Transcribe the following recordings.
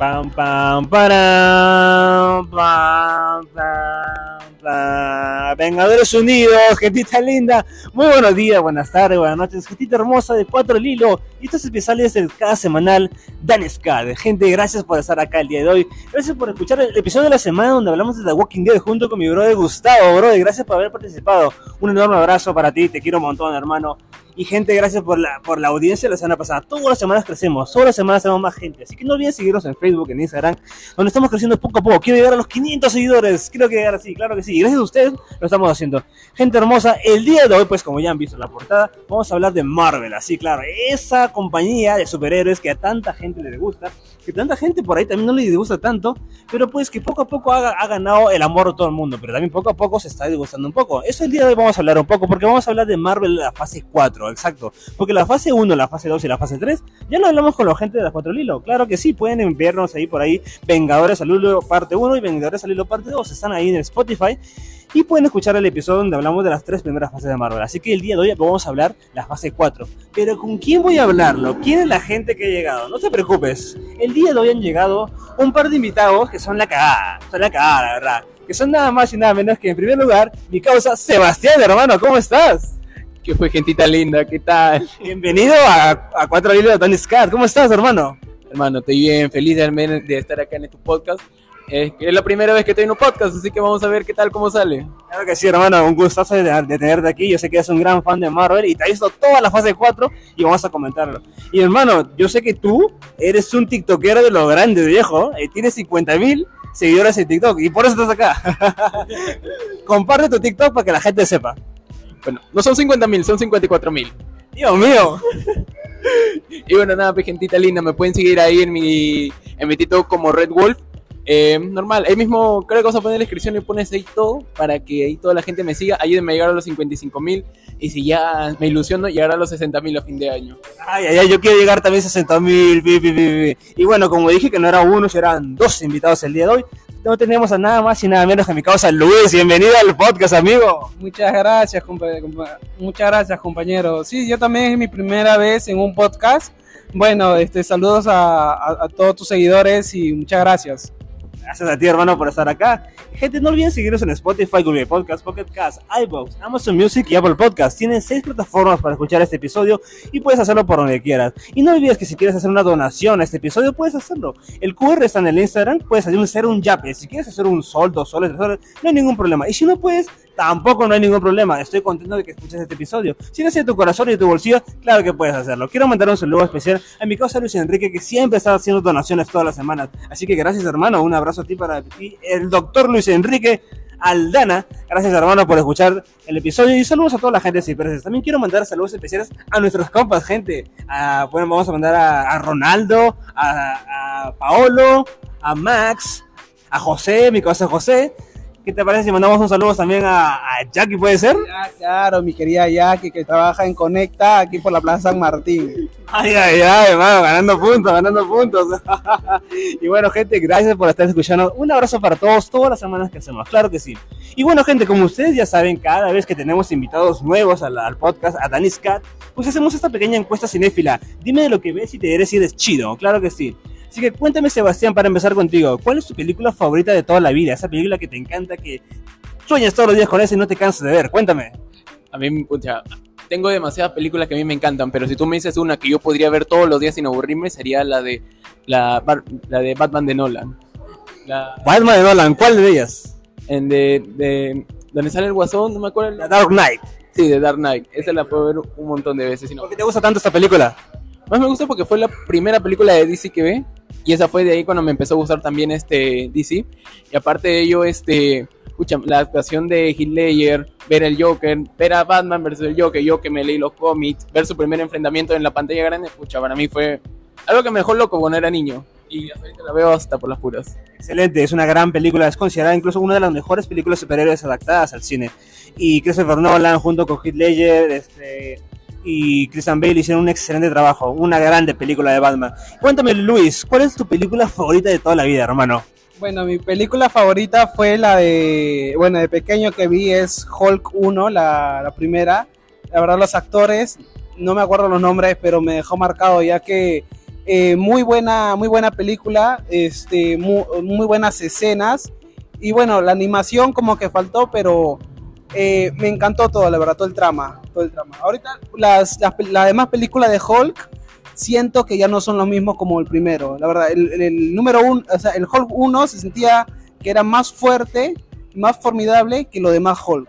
bam, bam, ba-dum, bam, bam, bam. Vengadores Unidos, gentita linda. Muy buenos días, buenas tardes, buenas noches, gentita hermosa de Cuatro Lilo. Y estos especiales del cada semanal Dan Scott. Gente, gracias por estar acá el día de hoy. Gracias por escuchar el episodio de la semana donde hablamos de The Walking Dead junto con mi brother Gustavo, brother. Gracias por haber participado. Un enorme abrazo para ti, te quiero un montón, hermano. Y gente, gracias por la, por la audiencia la semana pasada. Todas las semanas crecemos, todas las semanas tenemos más gente. Así que no olviden seguirnos en Facebook, en Instagram, donde estamos creciendo poco a poco. Quiero llegar a los 500 seguidores. Quiero llegar así, claro que sí. Y gracias a ustedes lo estamos haciendo. Gente hermosa, el día de hoy, pues como ya han visto la portada, vamos a hablar de Marvel. Así, claro, esa compañía de superhéroes que a tanta gente le gusta, que tanta gente por ahí también no le gusta tanto, pero pues que poco a poco ha, ha ganado el amor de todo el mundo, pero también poco a poco se está disgustando un poco. Eso el día de hoy vamos a hablar un poco, porque vamos a hablar de Marvel la fase 4, exacto. Porque la fase 1, la fase 2 y la fase 3, ya lo hablamos con la gente de las 4 Lilo. Claro que sí, pueden enviarnos ahí por ahí Vengadores al Hilo parte 1 y Vengadores al Hilo parte 2. Están ahí en Spotify. Y pueden escuchar el episodio donde hablamos de las tres primeras fases de Marvel. Así que el día de hoy vamos a hablar la fase 4. Pero ¿con quién voy a hablarlo? ¿Quién es la gente que ha llegado? No te preocupes. El día de hoy han llegado un par de invitados que son la cagada. Son la cagada, la verdad. Que son nada más y nada menos que en primer lugar mi causa Sebastián, hermano. ¿Cómo estás? ¿Qué fue, gentita linda? ¿Qué tal? Bienvenido a, a Cuatro Hilos de Tony Scott. ¿Cómo estás, hermano? Hermano, estoy bien, feliz de, de estar acá en tu podcast. Eh, es la primera vez que estoy en un podcast, así que vamos a ver qué tal, cómo sale. Claro que sí, hermano, un gustazo de, de tenerte aquí. Yo sé que eres un gran fan de Marvel y te has visto toda la fase 4 y vamos a comentarlo. Y hermano, yo sé que tú eres un TikTokero de lo grande, viejo. Eh, tienes 50 mil seguidores en TikTok y por eso estás acá. Comparte tu TikTok para que la gente sepa. Bueno, no son 50 mil, son 54 mil. Dios mío. y bueno, nada, pues, gentita linda, me pueden seguir ahí en mi, en mi TikTok como Red Wolf. Eh, normal, ahí mismo creo que vas a poner la descripción y pones ahí todo para que ahí toda la gente me siga. Ayúdenme a llegar a los 55 mil y si ya me ilusiono, llegar a los 60 mil a fin de año. Ay, ay, ay, yo quiero llegar también a 60 mil. Y bueno, como dije que no era uno, eran dos invitados el día de hoy. No tenemos a nada más y nada menos que a mi causa Luis. Bienvenido al podcast, amigo. Muchas gracias, compañero. Muchas gracias, compañero. Sí, yo también es mi primera vez en un podcast. Bueno, este, saludos a, a, a todos tus seguidores y muchas gracias. Gracias a ti, hermano, por estar acá. Gente, no olviden seguirnos en Spotify, Google Podcast, Pocket Cast, iVoox, Amazon Music y Apple Podcast. Tienen seis plataformas para escuchar este episodio y puedes hacerlo por donde quieras. Y no olvides que si quieres hacer una donación a este episodio, puedes hacerlo. El QR está en el Instagram, puedes hacer un yape. Si quieres hacer un sol, dos soles, tres soles, no hay ningún problema. Y si no puedes, tampoco no hay ningún problema. Estoy contento de que escuches este episodio. Si nace de tu corazón y de tu bolsillo, claro que puedes hacerlo. Quiero mandar un saludo especial a mi causa Luis Enrique, que siempre está haciendo donaciones todas las semanas. Así que gracias, hermano. Un abrazo a ti para ti, el doctor Luis Enrique. Aldana, gracias hermano por escuchar el episodio y saludos a toda la gente de Cipreses. También quiero mandar saludos especiales a nuestros compas, gente. Bueno, vamos a mandar a, Ronaldo, a, a Paolo, a Max, a José, mi cosa José, ¿Qué te parece si mandamos un saludo también a, a Jackie, puede ser? Ya, claro, mi querida Jackie, que trabaja en Conecta aquí por la Plaza San Martín. Ay, ay, ay, hermano, ganando puntos, ganando puntos. y bueno, gente, gracias por estar escuchando. Un abrazo para todos, todas las semanas que hacemos, claro que sí. Y bueno, gente, como ustedes ya saben, cada vez que tenemos invitados nuevos al, al podcast, a Danis Cat, pues hacemos esta pequeña encuesta cinéfila. Dime de lo que ves y te diré si eres chido, claro que sí. Así que cuéntame, Sebastián, para empezar contigo, ¿cuál es tu película favorita de toda la vida? Esa película que te encanta, que sueñas todos los días con esa y no te cansas de ver. Cuéntame. A mí, o sea, tengo demasiadas películas que a mí me encantan, pero si tú me dices una que yo podría ver todos los días sin aburrirme, sería la de la, la de Batman de Nolan. La, Batman de Nolan, ¿cuál de ellas? En de, de donde sale el Guasón, no me acuerdo. La Dark Knight. Sí, de Dark Knight. Esa la puedo ver un montón de veces. ¿Por qué te gusta tanto esta película? Más me gusta porque fue la primera película de DC que ve y esa fue de ahí cuando me empezó a gustar también este DC y aparte de ello este escucha, la actuación de Ledger, ver el Joker, ver a Batman versus el Joker, yo que me leí los cómics, ver su primer enfrentamiento en la pantalla grande, escucha, para mí fue algo que me dejó loco cuando era niño y ahorita la veo hasta por las puras. Excelente, es una gran película, es considerada incluso una de las mejores películas superhéroes adaptadas al cine. Y Christopher Nolan junto con Heath Ledger, este y Christian Bale hicieron un excelente trabajo, una grande película de Batman. Cuéntame, Luis, ¿cuál es tu película favorita de toda la vida, hermano? Bueno, mi película favorita fue la de, bueno, de pequeño que vi es Hulk 1, la, primera. La verdad, los actores, no me acuerdo los nombres, pero me dejó marcado ya que Eh, muy buena, muy buena película, este, muy, muy buenas escenas. Y bueno, la animación como que faltó, pero eh, me encantó todo, la verdad, todo el trama. Todo el trama. Ahorita las, las, las demás películas de Hulk siento que ya no son los mismos como el primero. La verdad, el, número uno, o sea, el Hulk 1 se sentía que era más fuerte, más formidable que los demás Hulk.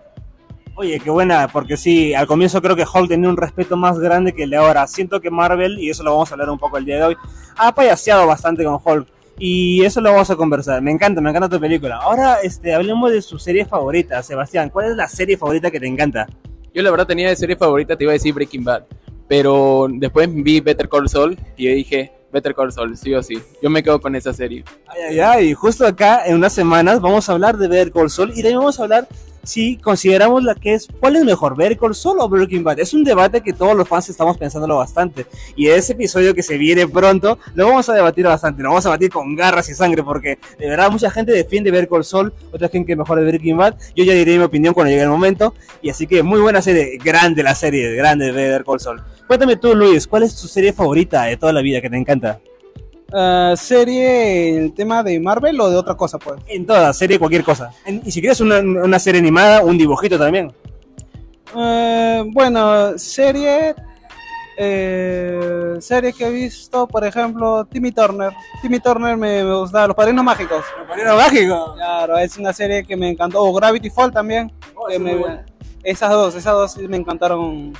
Oye, qué buena, porque sí, al comienzo creo que Hulk tenía un respeto más grande que el de ahora. Siento que Marvel, y eso lo vamos a hablar un poco el día de hoy, ha payaseado bastante con Hulk. Y eso lo vamos a conversar. Me encanta, me encanta tu película. Ahora, este, hablemos de su serie favorita, Sebastián. ¿Cuál es la serie favorita que te encanta? Yo la verdad tenía de serie favorita, te iba a decir Breaking Bad. Pero después vi Better Call Saul y dije, Better Call Saul, sí o sí. Yo me quedo con esa serie. Ay, ay, ay. Justo acá, en unas semanas, vamos a hablar de Better Call Saul y también vamos a hablar si consideramos la que es, ¿cuál es mejor, Better Call Saul o Breaking Bad? Es un debate que todos los fans estamos pensándolo bastante. Y ese episodio que se viene pronto, lo vamos a debatir bastante, lo vamos a debatir con garras y sangre, porque de verdad mucha gente defiende Better Call Saul, otra gente que mejor es Breaking Bad. Yo ya diré mi opinión cuando llegue el momento. Y así que muy buena serie, grande la serie, grande de Better Call Saul. Cuéntame tú, Luis, ¿cuál es tu serie favorita de toda la vida que te encanta? Uh, ¿Serie el tema de Marvel o de otra cosa, pues? En toda, serie, cualquier cosa. En, y si quieres una, una, serie animada, un dibujito también. Uh, bueno, serie. Eh, serie que he visto, por ejemplo, Timmy Turner. Timmy Turner me, me gusta, Los Padrinos Mágicos. Los Padrinos Mágicos. Claro, es una serie que me encantó. O Gravity Fall también. Oh, que me- esas dos, esas dos sí me encantaron.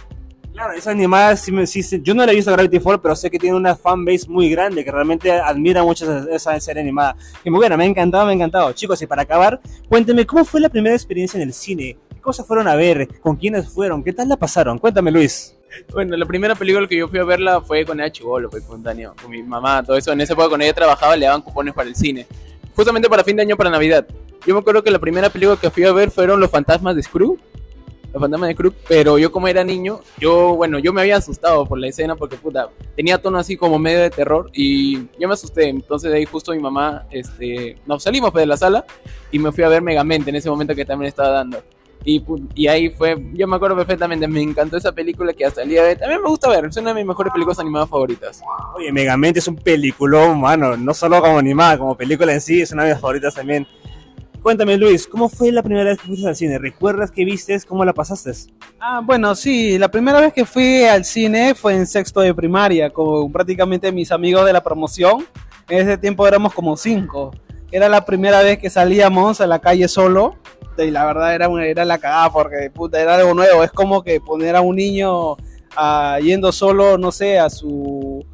Claro, esa animada, sí, sí, yo no la he visto Gravity Fall, pero sé que tiene una fanbase muy grande, que realmente admira mucho esa, esa serie animada. Que muy buena, me ha encantado, me ha encantado. Chicos, y para acabar, cuénteme, ¿cómo fue la primera experiencia en el cine? ¿Qué cosas fueron a ver? ¿Con quiénes fueron? ¿Qué tal la pasaron? Cuéntame, Luis. Bueno, la primera película que yo fui a verla fue con ella Chivolo, fue con Daniel, con mi mamá, todo eso. En esa época cuando ella trabajaba le daban cupones para el cine. Justamente para fin de año, para Navidad. Yo me acuerdo que la primera película que fui a ver fueron Los Fantasmas de Scrooge. Los Fantasmas de Scrooge, pero yo como era niño, yo, bueno, yo me había asustado por la escena porque, puta, tenía tono así como medio de terror y yo me asusté. Entonces de ahí justo mi mamá, este, nos salimos pues, de la sala y me fui a ver Megamente en ese momento que también estaba dando. Y, y ahí fue, yo me acuerdo perfectamente, me encantó esa película que hasta el día de hoy también me gusta ver, es una de mis mejores películas animadas favoritas. Oye, Megamente es un peliculón, mano. No solo como animada, como película en sí, es una de mis favoritas también. Cuéntame, Luis, ¿cómo fue la primera vez que fuiste al cine? ¿Recuerdas qué vistes? ¿Cómo la pasaste? Ah, bueno, sí, la primera vez que fui al cine fue en sexto de primaria, con prácticamente mis amigos de la promoción. En ese tiempo éramos como cinco. Era la primera vez que salíamos a la calle solo. Y la verdad era, una- era la cagada porque puta, era algo nuevo. Es como que poner a un niño ah, yendo solo, no sé, a su.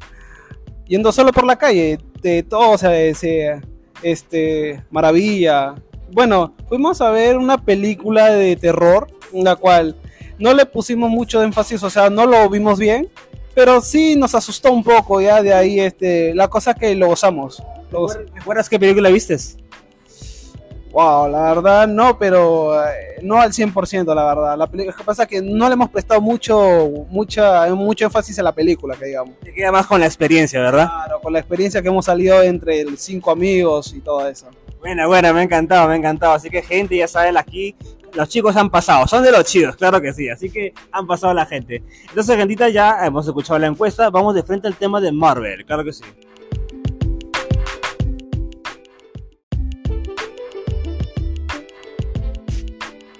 yendo solo por la calle. De todo, se, se- este, maravilla. Bueno, fuimos a ver una película de terror, en la cual no le pusimos mucho énfasis, o sea, no lo vimos bien, pero sí nos asustó un poco, ya de ahí, este, la cosa que lo gozamos. Lo goz- ¿Recuerdas qué película vistes? Wow, la verdad no, pero eh, no al 100%, la verdad. La lo que pasa es que no le hemos prestado mucho, mucha, mucho énfasis a la película, que digamos. Te queda más con la experiencia, ¿verdad? Claro, con la experiencia que hemos salido entre el cinco amigos y todo eso. Buena, buena, me ha encantado, me ha encantado. Así que, gente, ya saben, aquí los chicos han pasado. Son de los chidos, claro que sí. Así que han pasado la gente. Entonces, gentita, ya hemos escuchado la encuesta. Vamos de frente al tema de Marvel, claro que sí.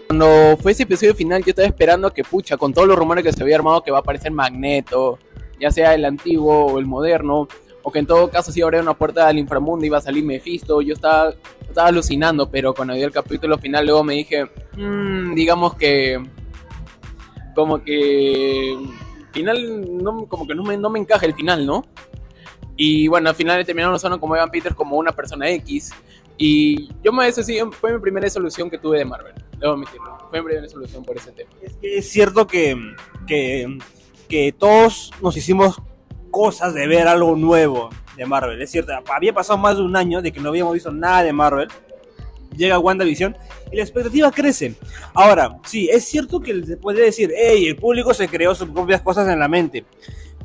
Cuando fue ese episodio final, yo estaba esperando que, pucha, con todos los rumores que se había armado, que va a aparecer Magneto, ya sea el antiguo o el moderno, o que en todo caso si abría una puerta al inframundo iba a salir Mephisto, yo estaba, estaba alucinando, pero cuando vi el capítulo final luego me dije, "Mm, digamos que, como que, final, no, como que no me, no me encaja el final, ¿no? Y bueno, al final terminaron usando como Evan Peters como una persona X. Y yo me eso sí, fue mi primera solución que tuve de Marvel, debo admitirlo. Fue mi primera solución por ese tema. Es que es cierto que, que, que todos nos hicimos cosas de ver algo nuevo de Marvel. Es cierto, había pasado más de un año de que no habíamos visto nada de Marvel. Llega WandaVision y la expectativa crece. Ahora, sí, es cierto que se puede decir, hey, el público se creó sus propias cosas en la mente.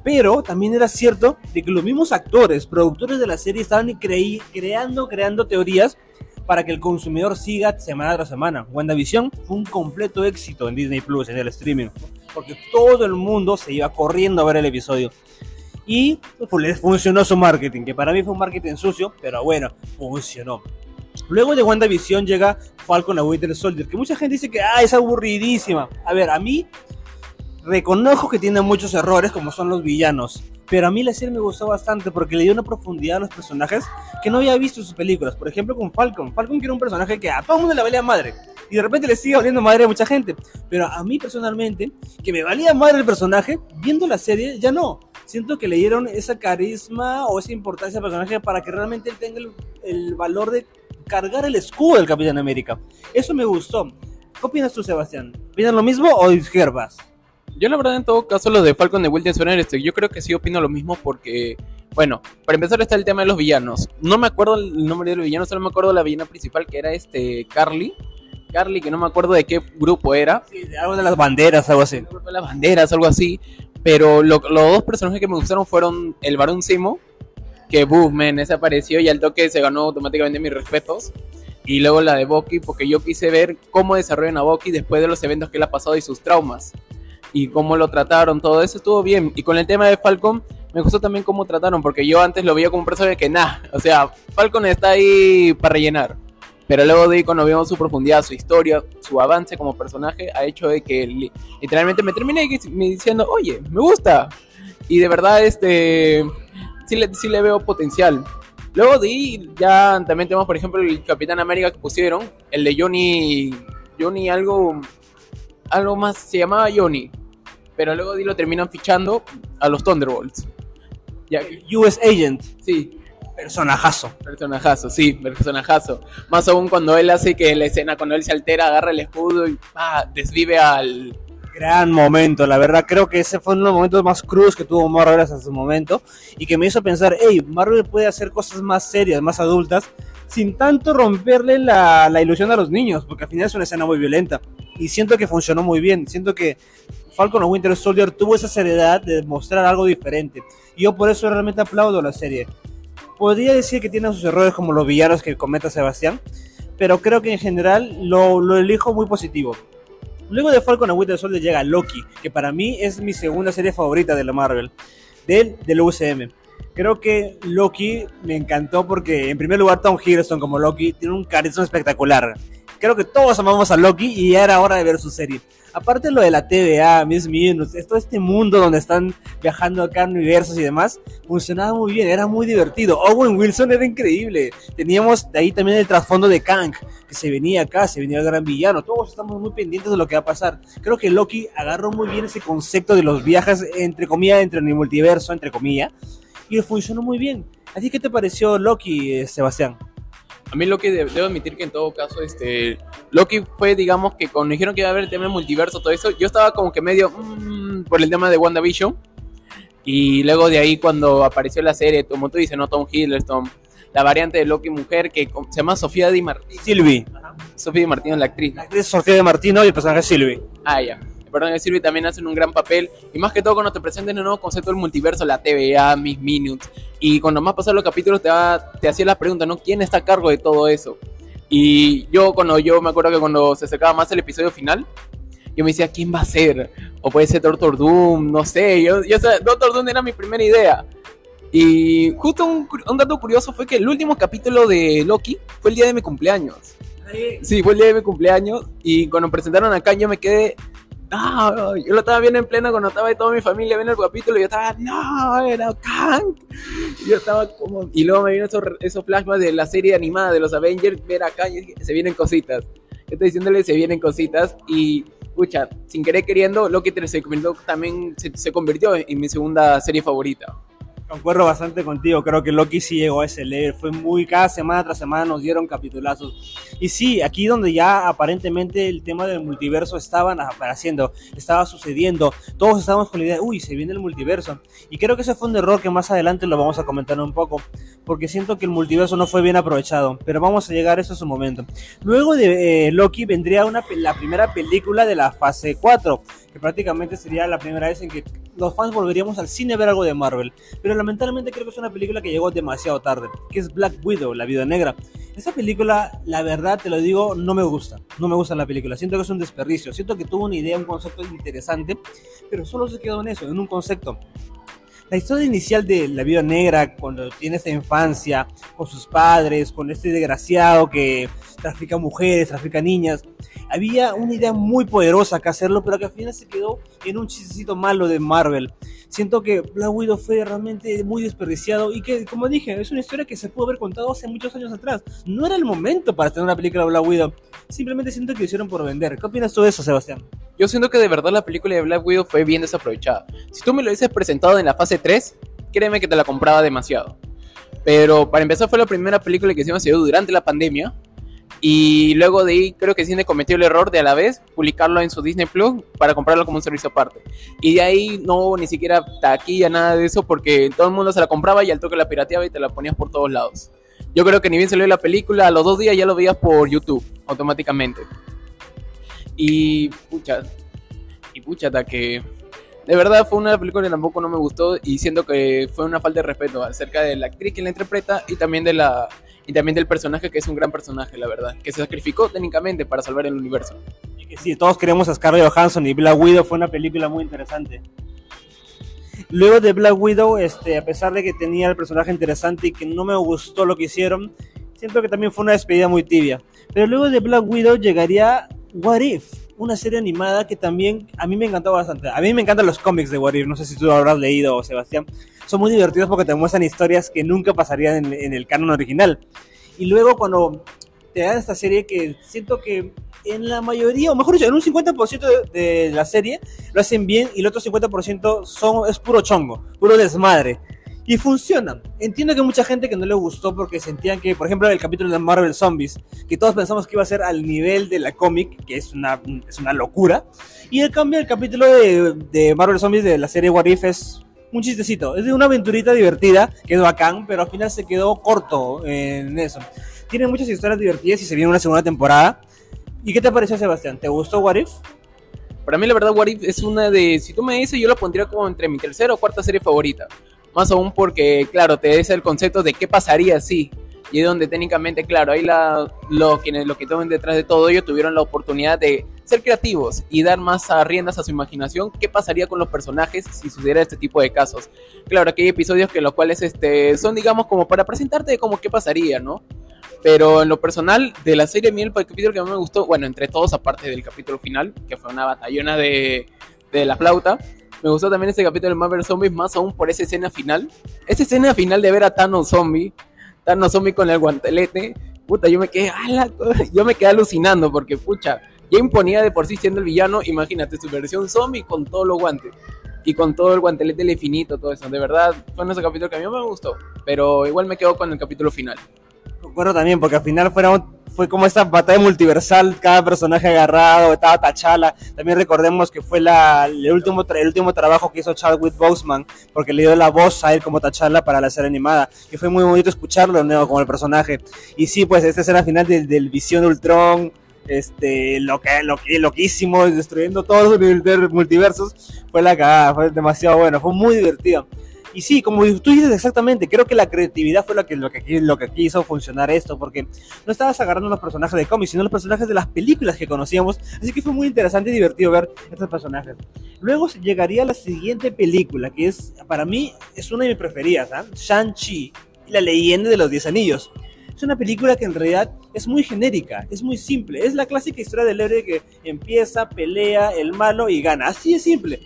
Pero también era cierto de que los mismos actores, productores de la serie, estaban creí- creando, creando teorías para que el consumidor siga semana tras semana. WandaVision fue un completo éxito en Disney Plus, en el streaming, porque todo el mundo se iba corriendo a ver el episodio. Y les funcionó su marketing, que para mí fue un marketing sucio, pero bueno, funcionó. Luego de WandaVision llega Falcon a Winter Soldier, que mucha gente dice que ah, es aburridísima. A ver, a mí reconozco que tiene muchos errores, como son los villanos. Pero a mí la serie me gustó bastante porque le dio una profundidad a los personajes que no había visto en sus películas. Por ejemplo, con Falcon. Falcon que era un personaje que a todo el mundo le valía madre. Y de repente le sigue valiendo madre a mucha gente. Pero a mí personalmente, que me valía madre el personaje, viendo la serie, ya no. Siento que le dieron esa carisma o esa importancia al personaje para que realmente él tenga el, el valor de cargar el escudo del Capitán América. Eso me gustó. ¿Qué opinas tú, Sebastián? ¿Opinas lo mismo o discrepas? Yo la verdad en todo caso lo de Falcon de William Soldier, este, yo creo que sí opino lo mismo porque, bueno, para empezar está el tema de los villanos. No me acuerdo el nombre de los villanos, solo me acuerdo de la villana principal que era este Carly. Carly, que no me acuerdo de qué grupo era. Sí, algo de las banderas, algo así. De las banderas, algo así. Pero lo- los dos personajes que me gustaron fueron el Barón Simo, que Boomman ese apareció y al toque se ganó automáticamente mis respetos. Y luego la de Bucky, porque yo quise ver cómo desarrollan a Bucky después de los eventos que él ha pasado y sus traumas. Y cómo lo trataron, todo eso estuvo bien. Y con el tema de Falcon, me gustó también cómo trataron, porque yo antes lo veía como un personaje que nada, o sea, Falcon está ahí para rellenar. Pero luego de ahí, cuando vimos su profundidad, su historia, su avance como personaje, ha hecho de que li- literalmente me terminé me diciendo, oye, me gusta. Y de verdad, este, sí le, sí le veo potencial. Luego de ahí, ya también tenemos, por ejemplo, el Capitán América que pusieron, el de Johnny, Johnny algo, algo más, se llamaba Johnny. Pero luego de ahí lo terminan fichando a los Thunderbolts. Ya, US Agent, sí, personajazo. Personajazo, sí, personajazo. Más aún cuando él hace que la escena, cuando él se altera, agarra el escudo y ah, desvive al. Gran momento, la verdad creo que ese fue uno de los momentos más crudos que tuvo Marvel hasta su momento y que me hizo pensar, hey, Marvel puede hacer cosas más serias, más adultas, sin tanto romperle la, la ilusión a los niños, porque al final es una escena muy violenta y siento que funcionó muy bien, siento que Falcon o Winter Soldier tuvo esa seriedad de mostrar algo diferente y yo por eso realmente aplaudo la serie. Podría decir que tiene sus errores como los villanos que comenta Sebastián, pero creo que en general lo, elijo muy positivo. Luego de Falcon and Winter Soldier llega Loki, que para mí es mi segunda serie favorita de la Marvel, del, del UCM. Creo que Loki me encantó porque, en primer lugar, Tom Hiddleston como Loki tiene un carisma espectacular. Creo que todos amamos a Loki y era hora de ver su serie. Aparte lo de la TVA, Miss Minutes, todo este mundo donde están viajando acá universos y demás, funcionaba muy bien, era muy divertido. Owen Wilson era increíble. Teníamos de ahí también el trasfondo de Kang, que se venía acá, se venía el gran villano. Todos estamos muy pendientes de lo que va a pasar. Creo que Loki agarró muy bien ese concepto de los viajes, entre comillas, entre el multiverso, entre comillas, y funcionó muy bien. ¿A ti qué te pareció Loki, eh, Sebastián? A mí Loki, de- debo admitir que en todo caso, este, Loki fue, digamos, que cuando dijeron que iba a haber el tema del multiverso, todo eso, yo estaba como que medio mm, por el tema de WandaVision. Y luego de ahí, cuando apareció la serie, como tú dices, ¿no? Tom Hiddleston, la variante de Loki mujer que se llama Sofía Di Martino. Sylvie. Sofía Di Martino es la actriz. La actriz Sofía de Martino y el personaje Sylvie. Ah, ya. Perdón, Silvi también hacen un gran papel. Y más que todo cuando te presenten el nuevo concepto del multiverso, la TVA, Miss Minutes. Y cuando más pasaron los capítulos te, va- te hacía la pregunta, ¿no? ¿Quién está a cargo de todo eso? Y yo cuando yo me acuerdo que cuando se acercaba más el episodio final, yo me decía, ¿quién va a ser? O puede ser Doctor Doom, no sé. Yo, yo, o sea, Doctor Doom era mi primera idea. Y justo un, un dato curioso fue que el último capítulo de Loki fue el día de mi cumpleaños. Sí, fue el día de mi cumpleaños y cuando presentaron acá yo me quedé, no, yo lo estaba viendo en plena cuando estaba toda mi familia viendo el capítulo y yo estaba, no, era Kang. Yo estaba como, y luego me vino esos, esos flashbacks de la serie animada de los Avengers, ver acá y dije, se vienen cositas. Yo estoy diciéndole, se vienen cositas y, escucha, sin querer queriendo, Loki se convirtió, también se, se convirtió en mi segunda serie favorita. Concuerdo bastante contigo, creo que Loki sí llegó a ese level, fue muy, cada semana tras semana nos dieron capitulazos. Y sí, aquí donde ya aparentemente el tema del multiverso estaban apareciendo, estaba sucediendo, todos estábamos con la idea, uy, se viene el multiverso. Y creo que ese fue un error que más adelante lo vamos a comentar un poco, porque siento que el multiverso no fue bien aprovechado, pero vamos a llegar a eso en su momento. Luego de eh, Loki vendría una, la primera película de la fase 4, que prácticamente sería la primera vez en que los fans volveríamos al cine a ver algo de Marvel. Pero lamentablemente creo que es una película que llegó demasiado tarde, que es Black Widow, la Viuda Negra. Esa película, la verdad, te lo digo, no me gusta. No me gusta la película. Siento que es un desperdicio. Siento que tuvo una idea, un concepto interesante, pero solo se quedó en eso, en un concepto. La historia inicial de la vida negra, cuando tiene esa infancia con sus padres, con este desgraciado que trafica mujeres, trafica niñas, había una idea muy poderosa que hacerlo, pero que al final se quedó en un chistecito malo de Marvel. Siento que Black Widow fue realmente muy desperdiciado y que, como dije, es una historia que se pudo haber contado hace muchos años atrás. No era el momento para tener una película de Black Widow. Simplemente siento que lo hicieron por vender. ¿Qué opinas tú de eso, Sebastián? Yo siento que de verdad la película de Black Widow fue bien desaprovechada. Si tú me lo hubieses presentado en la fase 3, créeme que te la compraba demasiado. Pero para empezar fue la primera película que dio durante la pandemia y luego de ahí creo que Disney cometió el error de a la vez publicarlo en su Disney Plus para comprarlo como un servicio aparte. Y de ahí no hubo ni siquiera taquilla, nada de eso, porque todo el mundo se la compraba y al toque la pirateaba y te la ponías por todos lados. Yo creo que ni bien salió la película, a los dos días ya lo veías por YouTube automáticamente. Y pucha, y pucha, que de verdad fue una película que tampoco no me gustó y siento que fue una falta de respeto acerca de la actriz que la interpreta y también de la y también del personaje que es un gran personaje, la verdad, que se sacrificó técnicamente para salvar el universo. Sí, todos queremos a Scarlett Johansson y Black Widow fue una película muy interesante. Luego de Black Widow, este, a pesar de que tenía el personaje interesante y que no me gustó lo que hicieron, siento que también fue una despedida muy tibia. Pero luego de Black Widow llegaría What If, una serie animada que también a mí me encantó bastante. A mí me encantan los cómics de What If, no sé si tú lo habrás leído, Sebastián son muy divertidos porque te muestran historias que nunca pasarían en, el canon original. Y luego cuando te dan esta serie que siento que en la mayoría, o mejor dicho, en un 50% de, la serie lo hacen bien y el otro 50% son, es puro chongo, puro desmadre. Y funcionan. Entiendo que mucha gente que no le gustó porque sentían que, por ejemplo, el capítulo de Marvel Zombies, que todos pensamos que iba a ser al nivel de la cómic, que es una, es una locura. Y el cambio del capítulo de, de Marvel Zombies de la serie What If es un chistecito. Es de una aventurita divertida, que es bacán, pero al final se quedó corto en eso. Tiene muchas historias divertidas y se viene una segunda temporada. ¿Y qué te pareció, Sebastián? ¿Te gustó What If? Para mí, la verdad, What If es una de. Si tú me dices, yo lo pondría como entre mi tercera o cuarta serie favorita. Más aún porque, claro, te des el concepto de qué pasaría si y es donde técnicamente, claro, ahí la, lo, quienes lo que tomen detrás de todo ello tuvieron la oportunidad de ser creativos y dar más a riendas a su imaginación qué pasaría con los personajes si sucediera este tipo de casos. Claro, aquí hay episodios que los cuales este, son, digamos, como para presentarte como qué pasaría, ¿no? Pero en lo personal, de la serie, a mí el capítulo que más me gustó, bueno, entre todos, aparte del capítulo final, que fue una batallona de, de la flauta, me gustó también ese capítulo de Marvel Zombies, más aún por esa escena final. Esa escena final de ver a Thanos zombie Thanos zombie con el guantelete, puta, yo me quedé, yo me quedé alucinando porque, pucha, ya imponía de por sí siendo el villano, imagínate su versión zombie con todos los guantes y con todo el guantelete del infinito, todo eso. De verdad, fue ese capítulo que a mí me gustó, pero igual me quedo con el capítulo final. Concuerdo también, porque al final fueron fue como esta batalla multiversal, cada personaje agarrado, estaba Tachala. También recordemos que fue la, el, último el último trabajo que hizo Chadwick Boseman, porque le dio la voz a él como Tachala para la serie animada. Y fue muy bonito escucharlo nuevo como el personaje. Y sí, pues esta escena final del, del Visión Ultron, este, lo que, lo que, loquísimo, destruyendo todos los multiversos, fue la cagada, fue demasiado bueno, fue muy divertido. Y sí, como tú dices exactamente, creo que la creatividad fue lo que, lo que, lo que hizo funcionar esto, porque no estabas agarrando los personajes de cómics, sino los personajes de las películas que conocíamos, así que fue muy interesante y divertido ver estos personajes. Luego llegaría la siguiente película, que es, para mí, es una de mis preferidas, ¿ah? Shang-Chi, la leyenda de los Diez Anillos. Es una película que en realidad es muy genérica, es muy simple. Es la clásica historia del héroe que empieza, pelea, el malo y gana. Así es simple.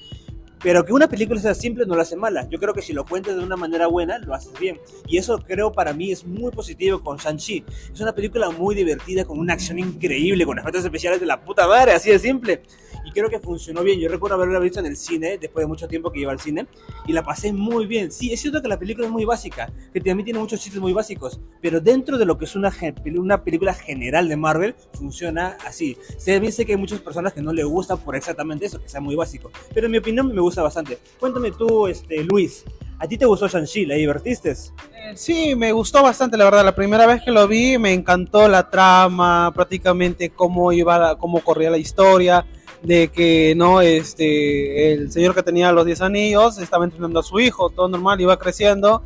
Pero que una película sea simple no la hace mala. Yo creo que si lo cuentas de una manera buena, lo haces bien. Y eso creo para mí es muy positivo con Shang-Chi. Es una película muy divertida, con una acción increíble, con efectos especiales de la puta madre, así de simple y creo que funcionó bien. Yo recuerdo haberla visto en el cine, después de mucho tiempo que iba al cine, y la pasé muy bien. Sí, es cierto que la película es muy básica, que también tiene muchos chistes muy básicos, pero dentro de lo que es una, una película general de Marvel, funciona así. Bien sé que hay muchas personas que no le gusta por exactamente eso, que sea muy básico, pero en mi opinión me gusta bastante. Cuéntame tú, este, Luis, ¿A ti te gustó Shang-Chi? ¿La divertiste? Eh, sí, me gustó bastante, la verdad. La primera vez que lo vi me encantó la trama, prácticamente cómo iba, cómo corría la historia, de que no este el señor que tenía los 10 anillos estaba entrenando a su hijo, todo normal, iba creciendo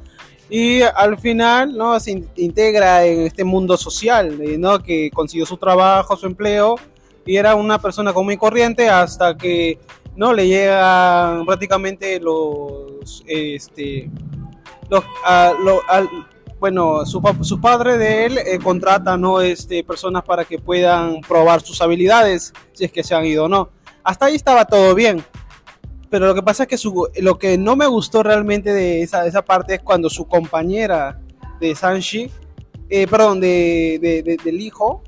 y al final no se integra en este mundo social, ¿no? que consiguió su trabajo, su empleo y era una persona común y corriente hasta que ¿no? Le llegan prácticamente los, este, los, bueno, su, pa- su padre de él eh, contrata, ¿no? Este, personas para que puedan probar sus habilidades, si es que se han ido o no. Hasta ahí estaba todo bien. Pero lo que pasa es que su- lo que no me gustó realmente de esa, esa parte es cuando su compañera de Sanshi, eh, perdón, de, de- de- del hijo,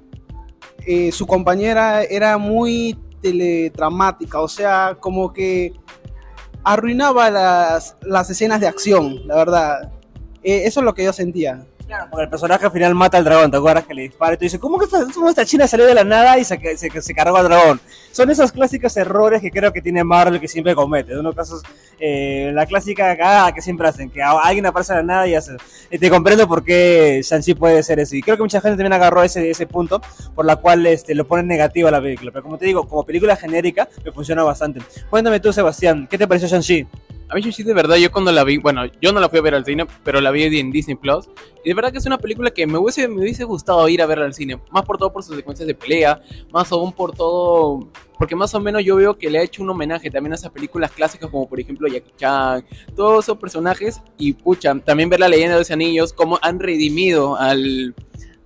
eh, su compañera era muy teledramática, o sea, como que arruinaba las, las escenas de acción, la verdad. Eh, eso es lo que yo sentía. Claro, porque el personaje al final mata al dragón, ¿te acuerdas que le dispara? Y tú dices, ¿cómo que esta, cómo esta china salió de la nada y se, se, se cargó al dragón? Son esos clásicos errores que creo que tiene Marvel que siempre comete. En unos casos, eh, la clásica cagada que siempre hacen, que alguien aparece de la nada y hace. Y te comprendo por qué Shang-Chi puede ser así. Creo que mucha gente también agarró ese, ese punto, por la cual este, lo ponen negativo a la película. Pero como te digo, como película genérica, me funciona bastante. Cuéntame tú, Sebastián, ¿qué te pareció Shang-Chi? A mí Shang-Chi de verdad, yo cuando la vi, bueno, yo no la fui a ver al cine, pero la vi en Disney Plus. Y de verdad que es una película que me hubiese, me hubiese gustado ir a verla al cine. Más por todo por sus secuencias de pelea, más aún por todo. Porque más o menos yo veo que le ha hecho un homenaje también a esas películas clásicas, como por ejemplo Jackie Chan, todos esos personajes. Y pucha, también ver la leyenda de los anillos, cómo han redimido al,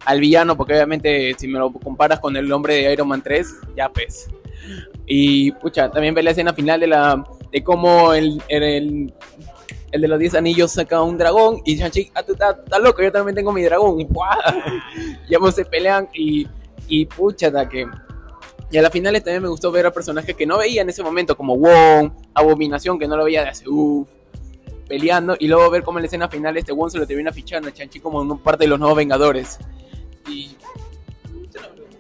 al villano, porque obviamente si me lo comparas con el nombre de Iron Man 3, ya pues. Y pucha, también ver la escena final de la de cómo el, el, el, de los 10 anillos saca un dragón y Shang-Chi, ah, tú estás loco, yo también tengo mi dragón. ¡Guau! Y ambos se pelean y, y pucha, que... Y a la final también me gustó ver a personajes que no veía en ese momento, como Wong, Abominación, que no lo veía de hace uff, peleando, y luego ver cómo en la escena final este Wong se lo termina fichando a Shang-Chi como en parte de los nuevos Vengadores. Y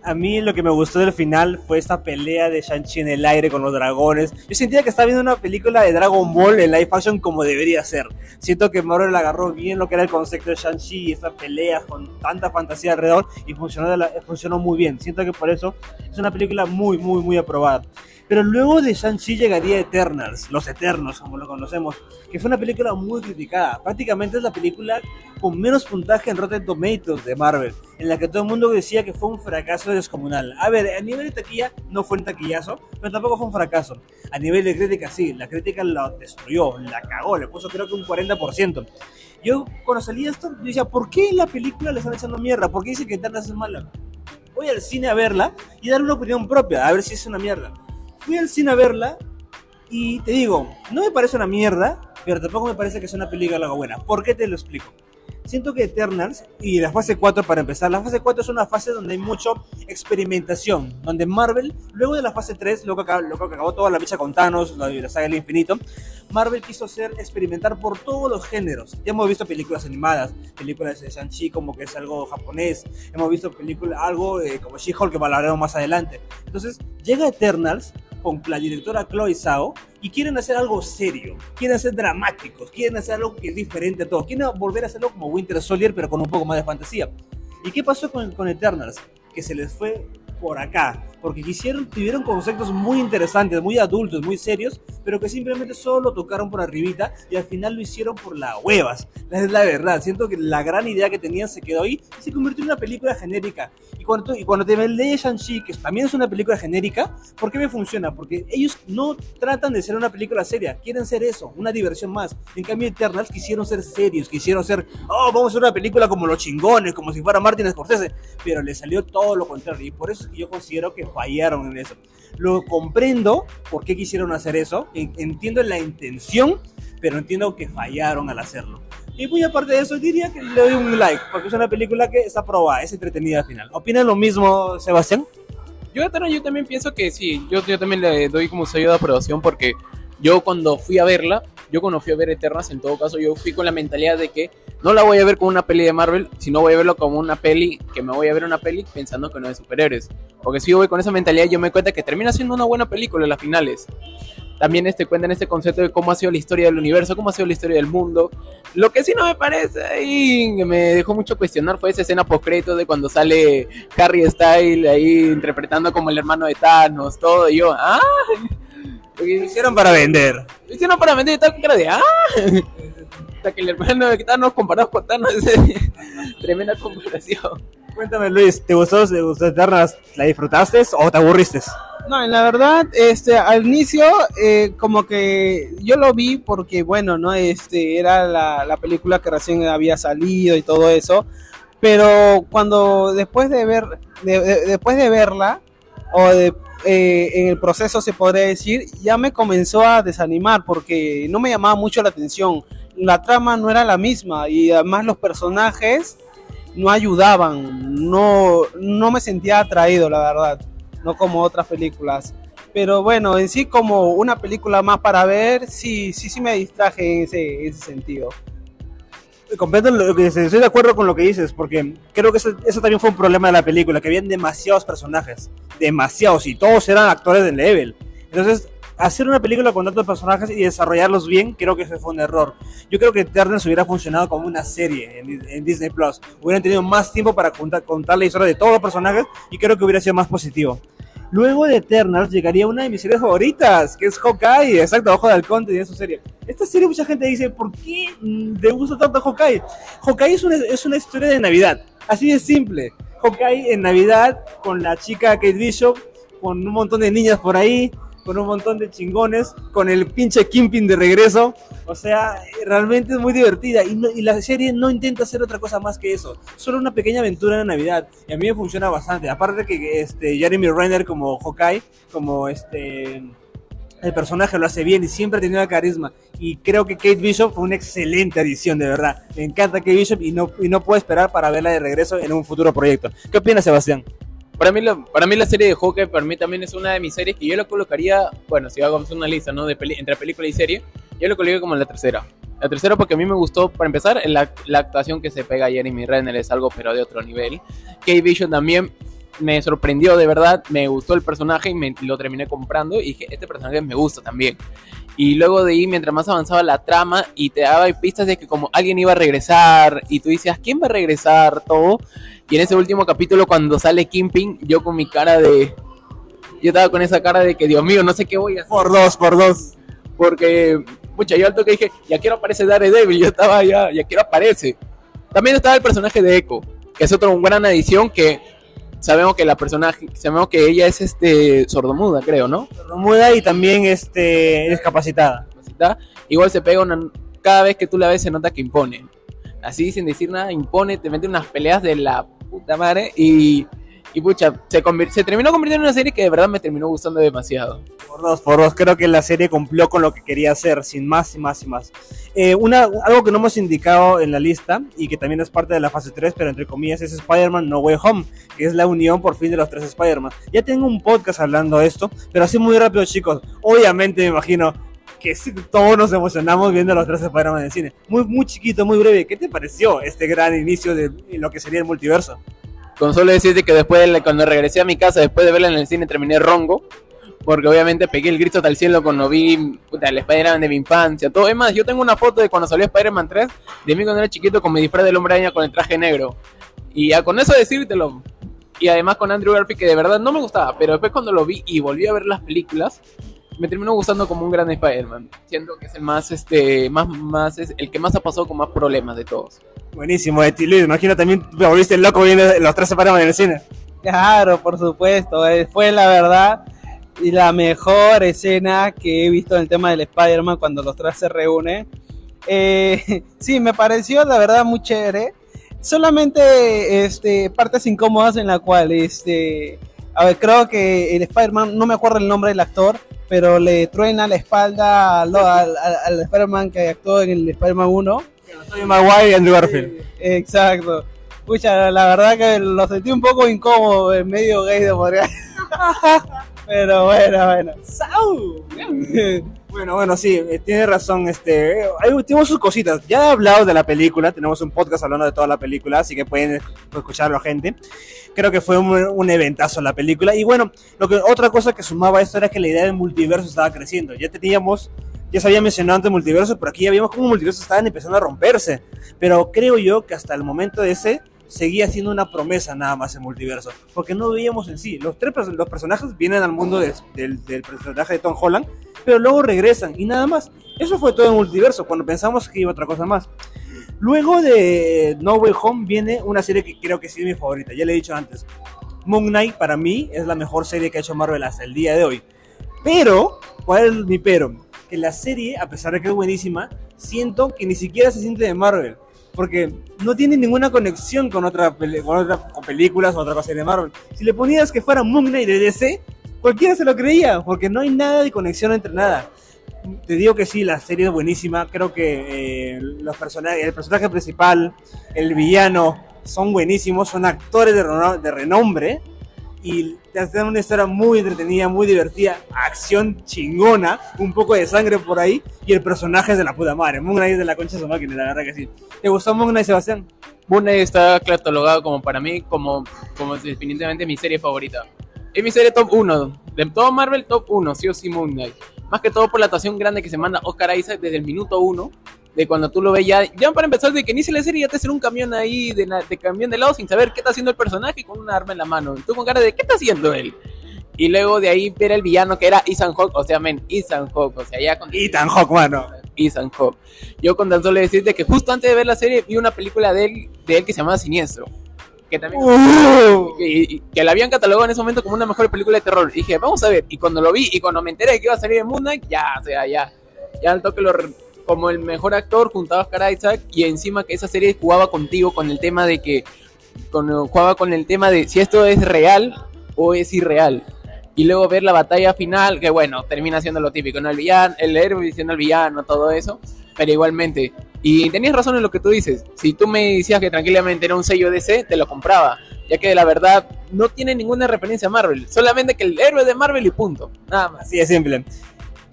A mí lo que me gustó del final fue esta pelea de Shang-Chi en el aire con los dragones. Yo sentía que estaba viendo una película de Dragon Ball en live action como debería ser. Siento que Marvel agarró bien lo que era el concepto de Shang-Chi y estas peleas con tanta fantasía alrededor y funcionó, de la- funcionó muy bien. Siento que por eso es una película muy, muy, muy aprobada. Pero luego de Shang-Chi llegaría Eternals, Los Eternos, como lo conocemos, que fue una película muy criticada. Prácticamente es la película con menos puntaje en Rotten Tomatoes de Marvel, en la que todo el mundo decía que fue un fracaso descomunal. A ver, a nivel de taquilla no fue un taquillazo, pero tampoco fue un fracaso. A nivel de crítica sí, la crítica la destruyó, la cagó, le puso creo que un 40%. Yo cuando salí esto, yo decía, ¿por qué la película le están echando mierda? ¿Por qué dicen que Eternals es mala? Voy al cine a verla y dar una opinión propia, a ver si es una mierda. Fui al cine a verla y te digo, no me parece una mierda, pero tampoco me parece que es una película buena. ¿Por qué te lo explico? Siento que Eternals y la fase 4 para empezar, la fase 4 es una fase donde hay mucha experimentación, donde Marvel, luego de la fase 3, luego que, acabó- que acabó toda la bicha con Thanos, la, la saga del infinito, Marvel quiso hacer experimentar por todos los géneros. Ya hemos visto películas animadas, películas de Shang-Chi como que es algo japonés, hemos visto películas, algo eh, como She-Hulk que hablaremos más adelante. Entonces llega Eternals con la directora Chloe Zhao y quieren hacer algo serio, quieren ser dramáticos, quieren hacer algo que es diferente a todo, quieren volver a hacerlo como Winter Soldier pero con un poco más de fantasía. ¿Y qué pasó con, con Eternals? Que se les fue por acá, porque quisieron, tuvieron conceptos muy interesantes, muy adultos, muy serios, pero que simplemente solo tocaron por arribita y al final lo hicieron por las huevas. Es la verdad, siento que la gran idea que tenían se quedó ahí y se convirtió en una película genérica. Y cuando, y cuando te lees Shang-Chi, que también es una película genérica, ¿por qué me funciona? Porque ellos no tratan de ser una película seria, quieren ser eso, una diversión más. En cambio, Eternals quisieron ser serios, quisieron ser, oh, vamos a hacer una película como los chingones, como si fuera Martin Scorsese, pero le salió todo lo contrario y por eso es que yo considero que fallaron en eso. Lo comprendo por qué quisieron hacer eso, en- entiendo la intención, pero entiendo que fallaron al hacerlo. Y muy aparte de eso, diría que le doy un like, porque es una película que está probada, es entretenida al final. ¿Opinas lo mismo, Sebastián? Yo, yo también pienso que sí, yo, yo también le doy como sello de aprobación porque yo cuando fui a verla, yo cuando fui a ver Eternas, en todo caso, yo fui con la mentalidad de que no la voy a ver como una peli de Marvel, sino voy a verlo como una peli, que me voy a ver una peli pensando que no es superhéroes. Porque si yo voy con esa mentalidad, yo me cuenta que termina siendo una buena película en las finales. También este, cuentan este concepto de cómo ha sido la historia del universo, cómo ha sido la historia del mundo. Lo que sí no me parece y me dejó mucho cuestionar fue esa escena post de cuando sale Harry Style ahí interpretando como el hermano de Thanos, todo. Y yo, ah, Lo hicieron para vender. lo hicieron para vender y tal con cara de ah. Hasta que el hermano de Thanos comparado con Thanos, tremenda comparación. Cuéntame, Luis, ¿te gustó, te gustó Eternals? ¿La disfrutaste o te aburriste? No, en la verdad, este, al inicio, eh, como que yo lo vi porque, bueno, no, este, era la, la película que recién había salido y todo eso, pero cuando después de ver, de- de- después de verla o de, eh, en el proceso se podría decir, ya me comenzó a desanimar porque no me llamaba mucho la atención. La trama no era la misma y además los personajes no ayudaban, no, no me sentía atraído, la verdad, no como otras películas. Pero bueno, en sí como una película más para ver, sí, sí, sí me distraje en ese, en ese sentido. Comprendo lo que dices, estoy de acuerdo con lo que dices, porque creo que eso, también fue un problema de la película, que habían demasiados personajes, demasiados, y todos eran actores de level. Entonces, hacer una película con tantos personajes y desarrollarlos bien, creo que ese fue un error. Yo creo que Eternals hubiera funcionado como una serie en, Disney Plus. Hubieran tenido más tiempo para contar la historia de todos los personajes y creo que hubiera sido más positivo. Luego de Eternals llegaría una de mis series favoritas, que es Hawkeye, exacto, Ojo de Halcón tenía su serie. Esta serie mucha gente dice, ¿por qué mm, te gusta tanto Hawkeye? Hawkeye es una, es una historia de Navidad, así de simple. Hawkeye en Navidad con la chica Kate Bishop, con un montón de niñas por ahí, con un montón de chingones, con el pinche Kimping de regreso. O sea, realmente es muy divertida y, la serie no intenta hacer otra cosa más que eso. Solo una pequeña aventura de Navidad y a mí me funciona bastante. Aparte que este Jeremy Renner como Hawkeye, como este el personaje lo hace bien y siempre ha tenido carisma. Y creo que Kate Bishop fue una excelente adición, de verdad. Me encanta Kate Bishop y no, y no puedo esperar para verla de regreso en un futuro proyecto. ¿Qué opinas, Sebastián? Para mí, la, para mí la serie de Hawkeye, para mí también es una de mis series que yo la colocaría, bueno, si hagamos una lista, ¿no? De peli- entre película y serie, yo la colocaría como la tercera. La tercera porque a mí me gustó, para empezar, la, la actuación que se pega a Jeremy Renner es algo pero de otro nivel. Bishop también me sorprendió de verdad, me gustó el personaje y me, lo terminé comprando y dije, este personaje me gusta también. Y luego de ahí, mientras más avanzaba la trama y te daba pistas de que como alguien iba a regresar y tú decías, ¿quién va a regresar? Todo. Y en ese último capítulo, cuando sale Kimping, yo con mi cara de. Yo estaba con esa cara de que, Dios mío, no sé qué voy a hacer. Por dos, por dos. Porque, pucha, yo al toque dije, ya quiero aparecer Daredevil. Yo estaba ya, ya quiero aparece. También estaba el personaje de Echo, que es otra gran adición que sabemos que la personaje, sabemos que ella es este sordomuda, creo, ¿no? Muda y también este, discapacitada. Igual se pega una. Cada vez que tú la ves se nota que impone. Así sin decir nada, impone, te mete unas peleas de la puta madre y. Y pucha, se, terminó convirtiendo en una serie que de verdad me terminó gustando demasiado. Por dos, por dos. Creo que la serie cumplió con lo que quería hacer, sin más y más y más. Eh, una, algo que no hemos indicado en la lista y que también es parte de la fase 3, pero entre comillas es Spider-Man No Way Home, que es la unión por fin de los tres Spider-Man. Ya tengo un podcast hablando de esto, pero así muy rápido, chicos. Obviamente me imagino que todos nos emocionamos viendo los tres Spider-Man en cine. Muy, muy chiquito, muy breve. ¿Qué te pareció este gran inicio de lo que sería el multiverso? Con solo decirte que después, de cuando regresé a mi casa, después de verla en el cine, terminé rongo. Porque obviamente pegué el grito el cielo cuando vi puta, el Spider-Man de mi infancia. Todo. Es más, yo tengo una foto de cuando salió Spider-Man 3, de mí cuando era chiquito con mi disfraz del hombre con el traje negro. Y ya con eso decírtelo. Y además con Andrew Garfield, que de verdad no me gustaba, pero después cuando lo vi y volví a ver las películas, me terminó gustando como un gran Spider-Man. Siento que es el más, este, más, más, es el que más ha pasado con más problemas de todos. Buenísimo, Eti Luis. Imagino también te volviste loco viendo los tres Spider-Man en el cine. Claro, por supuesto, eh, fue la verdad y la mejor escena que he visto en el tema del Spider-Man cuando los tres se reúnen. Eh, sí, me pareció la verdad muy chévere. Solamente este, partes incómodas en la cual, este, a ver, creo que el Spider-Man, no me acuerdo el nombre del actor, pero le truena la espalda al, al, Spider-Man que actuó en el Spider-Man 1. Tobey Maguire y Andrew Garfield. Exacto. Pucha, la verdad que lo sentí un poco incómodo, en medio gay de podría. Pero bueno, bueno. Bueno, bueno, sí, eh, tiene razón. Este, eh, hay- tenemos sus cositas. Ya he hablado de la película, tenemos un podcast hablando de toda la película, así que pueden escucharlo, gente. Creo que fue un, un eventazo la película. Y bueno, lo que, otra cosa que sumaba esto era que la idea del multiverso estaba creciendo. Ya teníamos, ya se había mencionado antes multiverso, pero aquí ya vimos cómo multiversos estaban empezando a romperse. Pero creo yo que hasta el momento de ese seguía siendo una promesa nada más el multiverso, porque no veíamos en sí. Los tres los personajes vienen al mundo de- del, del personaje de Tom Holland, pero luego regresan y nada más. Eso fue todo el multiverso, cuando pensamos que iba otra cosa más. Luego de No Way Home viene una serie que creo que es mi favorita, ya le he dicho antes. Moon Knight para mí es la mejor serie que ha hecho Marvel hasta el día de hoy. Pero, ¿cuál es mi pero? Que la serie, a pesar de que es buenísima, siento que ni siquiera se siente de Marvel. Porque no tiene ninguna conexión con, otra, con, otra- películas o otra cosa de Marvel. Si le ponías que fuera Moon Knight de DC, cualquiera se lo creía, porque no hay nada de conexión entre nada. Te digo que sí, la serie es buenísima. Creo que eh, los personajes, el personaje principal, el villano, son buenísimos, son actores de, de renombre y te hacen una historia muy entretenida, muy divertida, acción chingona, un poco de sangre por ahí y el personaje es de la puta madre. Moon Knight es de la concha de su máquina, la verdad que sí. ¿Te gustó Moon Knight, Sebastián? Moon Knight está catalogado como para mí como, como definitivamente mi serie favorita. Es mi serie top 1. De todo Marvel, top 1, sí o sí Moon Knight. Más que todo por la actuación grande que se manda Oscar Isaac desde el minuto 1. De cuando tú lo ves ya, ya para empezar de que inicia la serie ya te hacen un camión ahí de camión de lado sin saber qué está haciendo el personaje con una arma en la mano. Tú con cara de qué está haciendo él. Y luego de ahí ver el villano que era Ethan Hawke, o sea, men, Ethan Hawke, o sea, ya con Ethan Hawke, mano. Ethan Hawke. Yo con tan solo decirte que justo antes de ver la serie vi una película de él, de él que se llamaba Siniestro. Que también Uh. y- y- que la habían catalogado en ese momento como una mejor película de terror. Y dije, vamos a ver. Y cuando lo vi y cuando me enteré de que iba a salir en Moon Knight, ya, o sea, ya. Ya al toque lo como el mejor actor junto a Oscar Isaac y encima que esa serie jugaba contigo con el tema de que con, jugaba con el tema de si esto es real o es irreal. Y luego ver la batalla final, que bueno, termina siendo lo típico, ¿no? El villano, el héroe diciendo al villano, todo eso. Pero igualmente, y tenías razón en lo que tú dices. Si tú me decías que tranquilamente era un sello DC, te lo compraba. Ya que la verdad no tiene ninguna referencia a Marvel. Solamente que el héroe de Marvel y punto. Nada más. Así de simple.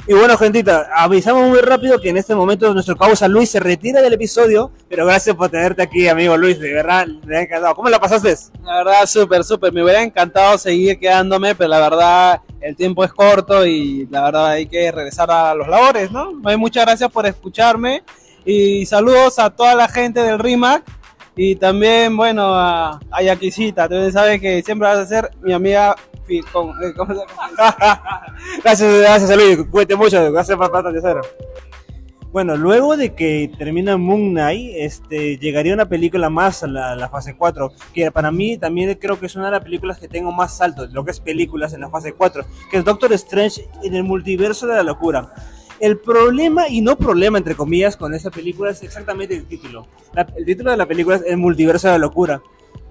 Y bueno, gentita, avisamos muy rápido que en este momento nuestro causa Luis se retira del episodio, pero gracias por tenerte aquí, amigo Luis, de verdad, me ha encantado. ¿Cómo la pasaste? La verdad, súper, súper. Me hubiera encantado seguir quedándome, pero la verdad, el tiempo es corto y la verdad hay que regresar a los labores, ¿no? Muchas gracias por escucharme y saludos a toda la gente del RIMAC y también, bueno, a, a Yaquisita. Tú sabes que siempre vas a ser mi amiga. eh, gracias, gracias Luis, cuídate mucho, gracias por de cero. Bueno, luego de que termina Moon Knight, este, llegaría una película más a la, la fase 4, que para mí también creo que es una de las películas que tengo más alto, lo que es películas en la fase 4, que es Doctor Strange en el multiverso de la locura. El problema, y no problema entre comillas, con esta película es exactamente el título. El título de la película es El multiverso de la locura.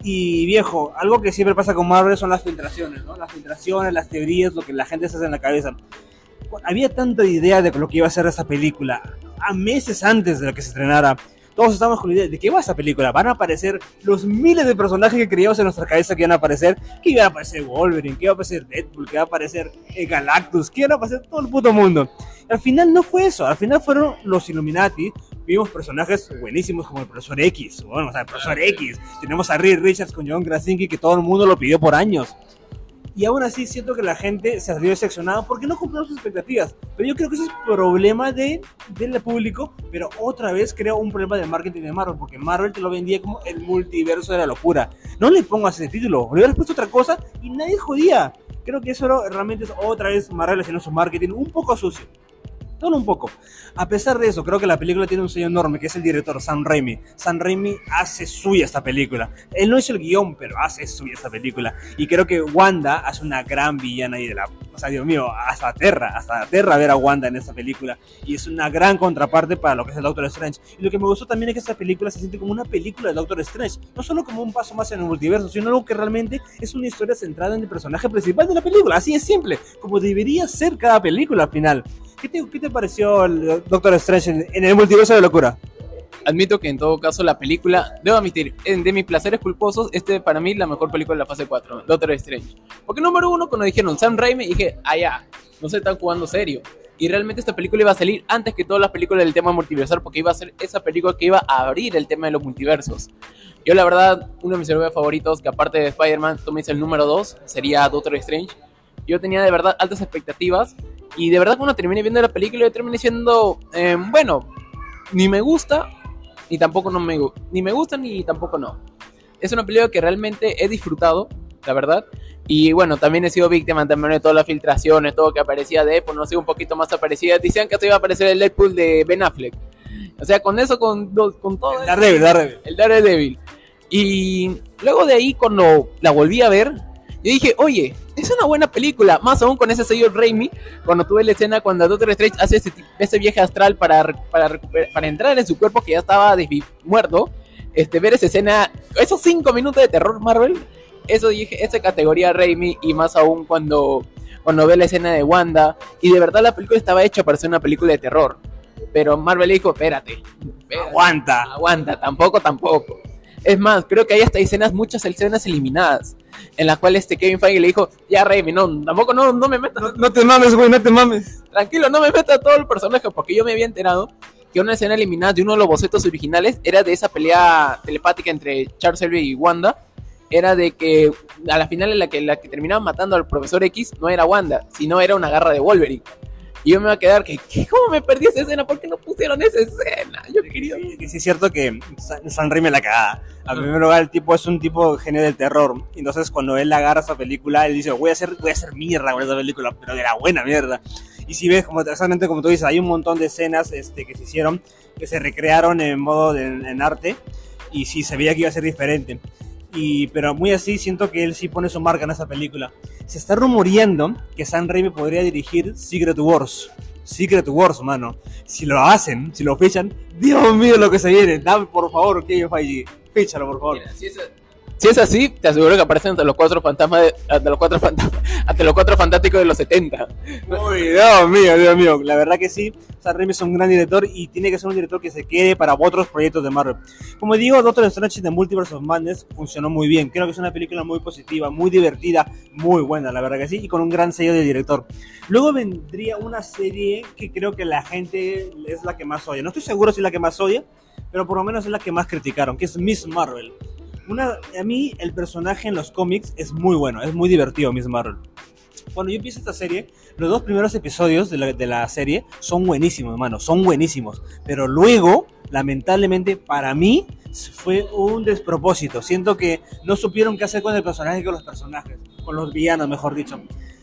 Y viejo, algo que siempre pasa con Marvel son las filtraciones, ¿no? Las filtraciones, las teorías, lo que la gente se hace en la cabeza. Había tanta idea de lo que iba a ser esa película, a meses antes de que se estrenara. Todos estábamos con la idea de qué va esa película. Van a aparecer los miles de personajes que creíamos en nuestra cabeza que iban a aparecer. Que iba a aparecer Wolverine, que iba a aparecer Deadpool, que iba a aparecer eh, Galactus, que iba a aparecer todo el puto mundo. Al final no fue eso, al final fueron los Illuminati. Vimos personajes buenísimos como el Profesor X. Bueno, o sea, el Profesor X. Tenemos a Reed Richards con John Krasinski que todo el mundo lo pidió por años. Y aún así siento que la gente se salió decepcionada porque no cumplió sus expectativas. Pero yo creo que ese es problema de, del público. Pero otra vez creo un problema del marketing de Marvel. Porque Marvel te lo vendía como el multiverso de la locura. No le pongas ese título. Le hubieras puesto otra cosa y nadie jodía. Creo que eso realmente es otra vez Marvel haciendo su marketing un poco sucio. Solo un poco. A pesar de eso, creo que la película tiene un sello enorme, que es el director, Sam Raimi. Sam Raimi hace suya esta película. Él no hizo el guion, pero hace suya esta película. Y creo que Wanda hace una gran villana ahí de la... O sea, Dios mío, hasta aterra, hasta aterra ver a Wanda en esta película. Y es una gran contraparte para lo que es el Doctor Strange. Y lo que me gustó también es que esta película se siente como una película de Doctor Strange. No solo como un paso más en el multiverso, sino algo que realmente es una historia centrada en el personaje principal de la película. Así es simple, como debería ser cada película al final. ¿Qué te, qué te pareció el Doctor Strange en, en el multiverso de locura? Admito que en todo caso la película, debo admitir, de mis placeres culposos, este para mí la mejor película de la fase 4, Doctor Strange. Porque número uno, cuando dijeron Sam Raimi, dije, allá, no se están jugando serio. Y realmente esta película iba a salir antes que todas las películas del tema multiversal, porque iba a ser esa película que iba a abrir el tema de los multiversos. Yo la verdad, uno de mis héroes favoritos, que aparte de Spider-Man, tú me dices el número 2, sería Doctor Strange. Yo tenía de verdad altas expectativas y de verdad cuando terminé viendo la película yo terminé siendo, eh, bueno, ni me gusta, ni tampoco no me gu- ni me gusta ni tampoco no. Es una película que realmente he disfrutado, la verdad. Y bueno, también he sido víctima también de todas las filtraciones, todo que aparecía de Deadpool, no sé, un poquito más aparecía. Decían que se iba a aparecer el Deadpool de Ben Affleck. O sea, con eso, con, con todo. Daredevil, Daredevil. el Daredevil. Y luego de ahí, cuando la volví a ver, yo dije, oye, es una buena película. Más aún con ese sello Raimi, cuando tuve la escena cuando Doctor Strange hace ese, ese viaje astral para, para, para entrar en su cuerpo que ya estaba muerto. Este, ver esa escena, esos cinco minutos de terror Marvel, eso dije, esa categoría Raimi, y más aún cuando, cuando ve la escena de Wanda, y de verdad la película estaba hecha para ser una película de terror. Pero Marvel dijo, espérate, espérate Aguanta. aguanta, tampoco, tampoco. Es más, creo que hay hasta escenas, muchas escenas eliminadas, en las cuales este Kevin Feige le dijo, ya Raimi, no, tampoco no, no me metas, No, no te mames, güey, no te mames. tranquilo, no me metas todo el personaje, porque yo me había enterado que una escena eliminada de uno de los bocetos originales era de esa pelea telepática entre Charles Xavier y Wanda, era de que a la final en la que, la que terminaban matando al profesor X no era Wanda, sino era una garra de Wolverine. Y yo me iba a quedar que, ¿qué? ¿cómo me perdí esa escena? ¿Por qué no pusieron esa escena? Yo quería... Sí, sí es cierto que San, San Raimi la cagada. A primer lugar, el tipo es un tipo genio del terror. Entonces, cuando él agarra esa película, él dice, voy a hacer, voy a hacer mierda con esa película, pero de la buena mierda. Y si ves, como exactamente como tú dices, hay un montón de escenas este, que se hicieron, que se recrearon en modo de, en arte, y sí, se veía que iba a ser diferente. Pero muy así, siento que él sí pone su marca en esa película. Se está rumoreando que San Raimi podría dirigir Secret Wars. Secret Wars, mano. Si lo hacen, si lo fichan, Dios mío lo que se viene. Dame, por favor, Kevin Feige. Fíchalo, por favor. Mira, si, es, si es así, te aseguro que aparecen ante los cuatro fantasmas, de, los cuatro fantásticos de los 70. Uy, Dios mío, Dios mío. La verdad que sí, Sam Raimi es un gran director y tiene que ser un director que se quede para otros proyectos de Marvel. Como digo, Doctor Strange de Multiverse of Madness funcionó muy bien. Creo que es una película muy positiva, muy divertida, muy buena, la verdad que sí, y con un gran sello de director. Luego vendría una serie que creo que la gente es la que más odia. No estoy seguro si es la que más odia, pero por lo menos es la que más criticaron, que es Miss Marvel. A mí el personaje en los cómics es muy bueno, es muy divertido Miss Marvel. Cuando yo empiezo esta serie, los dos primeros episodios de la, serie son buenísimos, hermano, son buenísimos. Pero luego, lamentablemente, para mí fue un despropósito. Siento que no supieron qué hacer con el personaje y con los personajes, con los villanos, mejor dicho.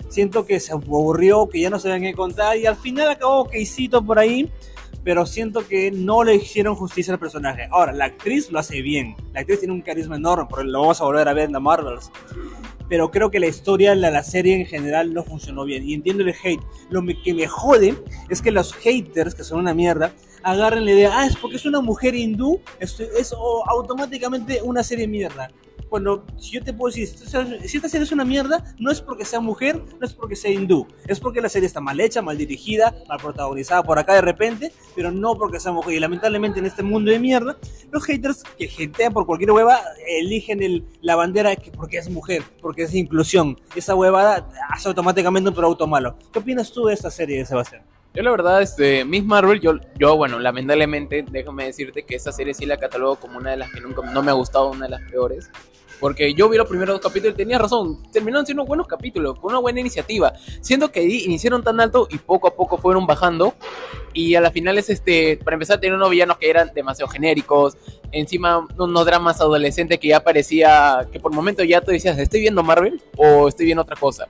Siento que se aburrió, que ya no sabían qué contar y al final acabó queisito por ahí. Pero siento que no le hicieron justicia al personaje. Ahora, la actriz lo hace bien. La actriz tiene un carisma enorme, porque lo vamos a volver a ver en The Marvels pero creo que la historia, la, la serie en general no funcionó bien. Y entiendo el hate. Lo que me jode es que los haters, que son una mierda, agarren la idea, ah, es porque es una mujer hindú, es, es o- automáticamente una serie mierda. Cuando si yo te puedo decir, si esta- serie es una mierda, no es porque sea mujer, no es porque sea hindú, es porque la serie está mal hecha, mal dirigida, mal protagonizada por acá de repente, pero no porque sea mujer. Y lamentablemente en este mundo de mierda, los haters que hatean por cualquier hueva eligen el, la bandera que porque es mujer, porque es inclusión. Esa huevada hace automáticamente un producto malo. ¿Qué opinas tú de esta serie, Sebastián? Yo la verdad, este, Miss Marvel, yo, yo, bueno, lamentablemente, déjame decirte que esta serie sí la catalogo como una de las que nunca, no me ha gustado, una de las peores. Porque yo vi los primeros dos capítulos y tenías razón, terminaron siendo buenos capítulos, con una buena iniciativa. Siendo que iniciaron tan alto y poco a poco fueron bajando. Y a la final es este, para empezar, tener unos villanos que eran demasiado genéricos. Encima, unos dramas adolescentes que ya parecía que por momento ya tú decías, ¿estoy viendo Marvel o estoy viendo otra cosa?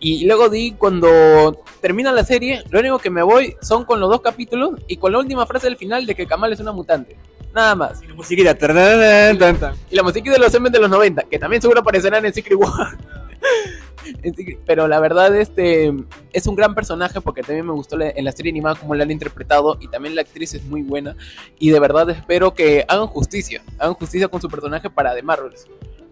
Y luego di cuando termina la serie, lo único que me voy son con los dos capítulos y con la última frase del final de que Kamal es una mutante. Nada más. Y la musiquita. de los M de los 90, que también seguro aparecerán en Secret War. Pero la verdad, este es un gran personaje porque también me gustó en la serie animada como la han interpretado y también la actriz es muy buena. Y de verdad espero que hagan justicia, hagan justicia con su personaje para The Marvels.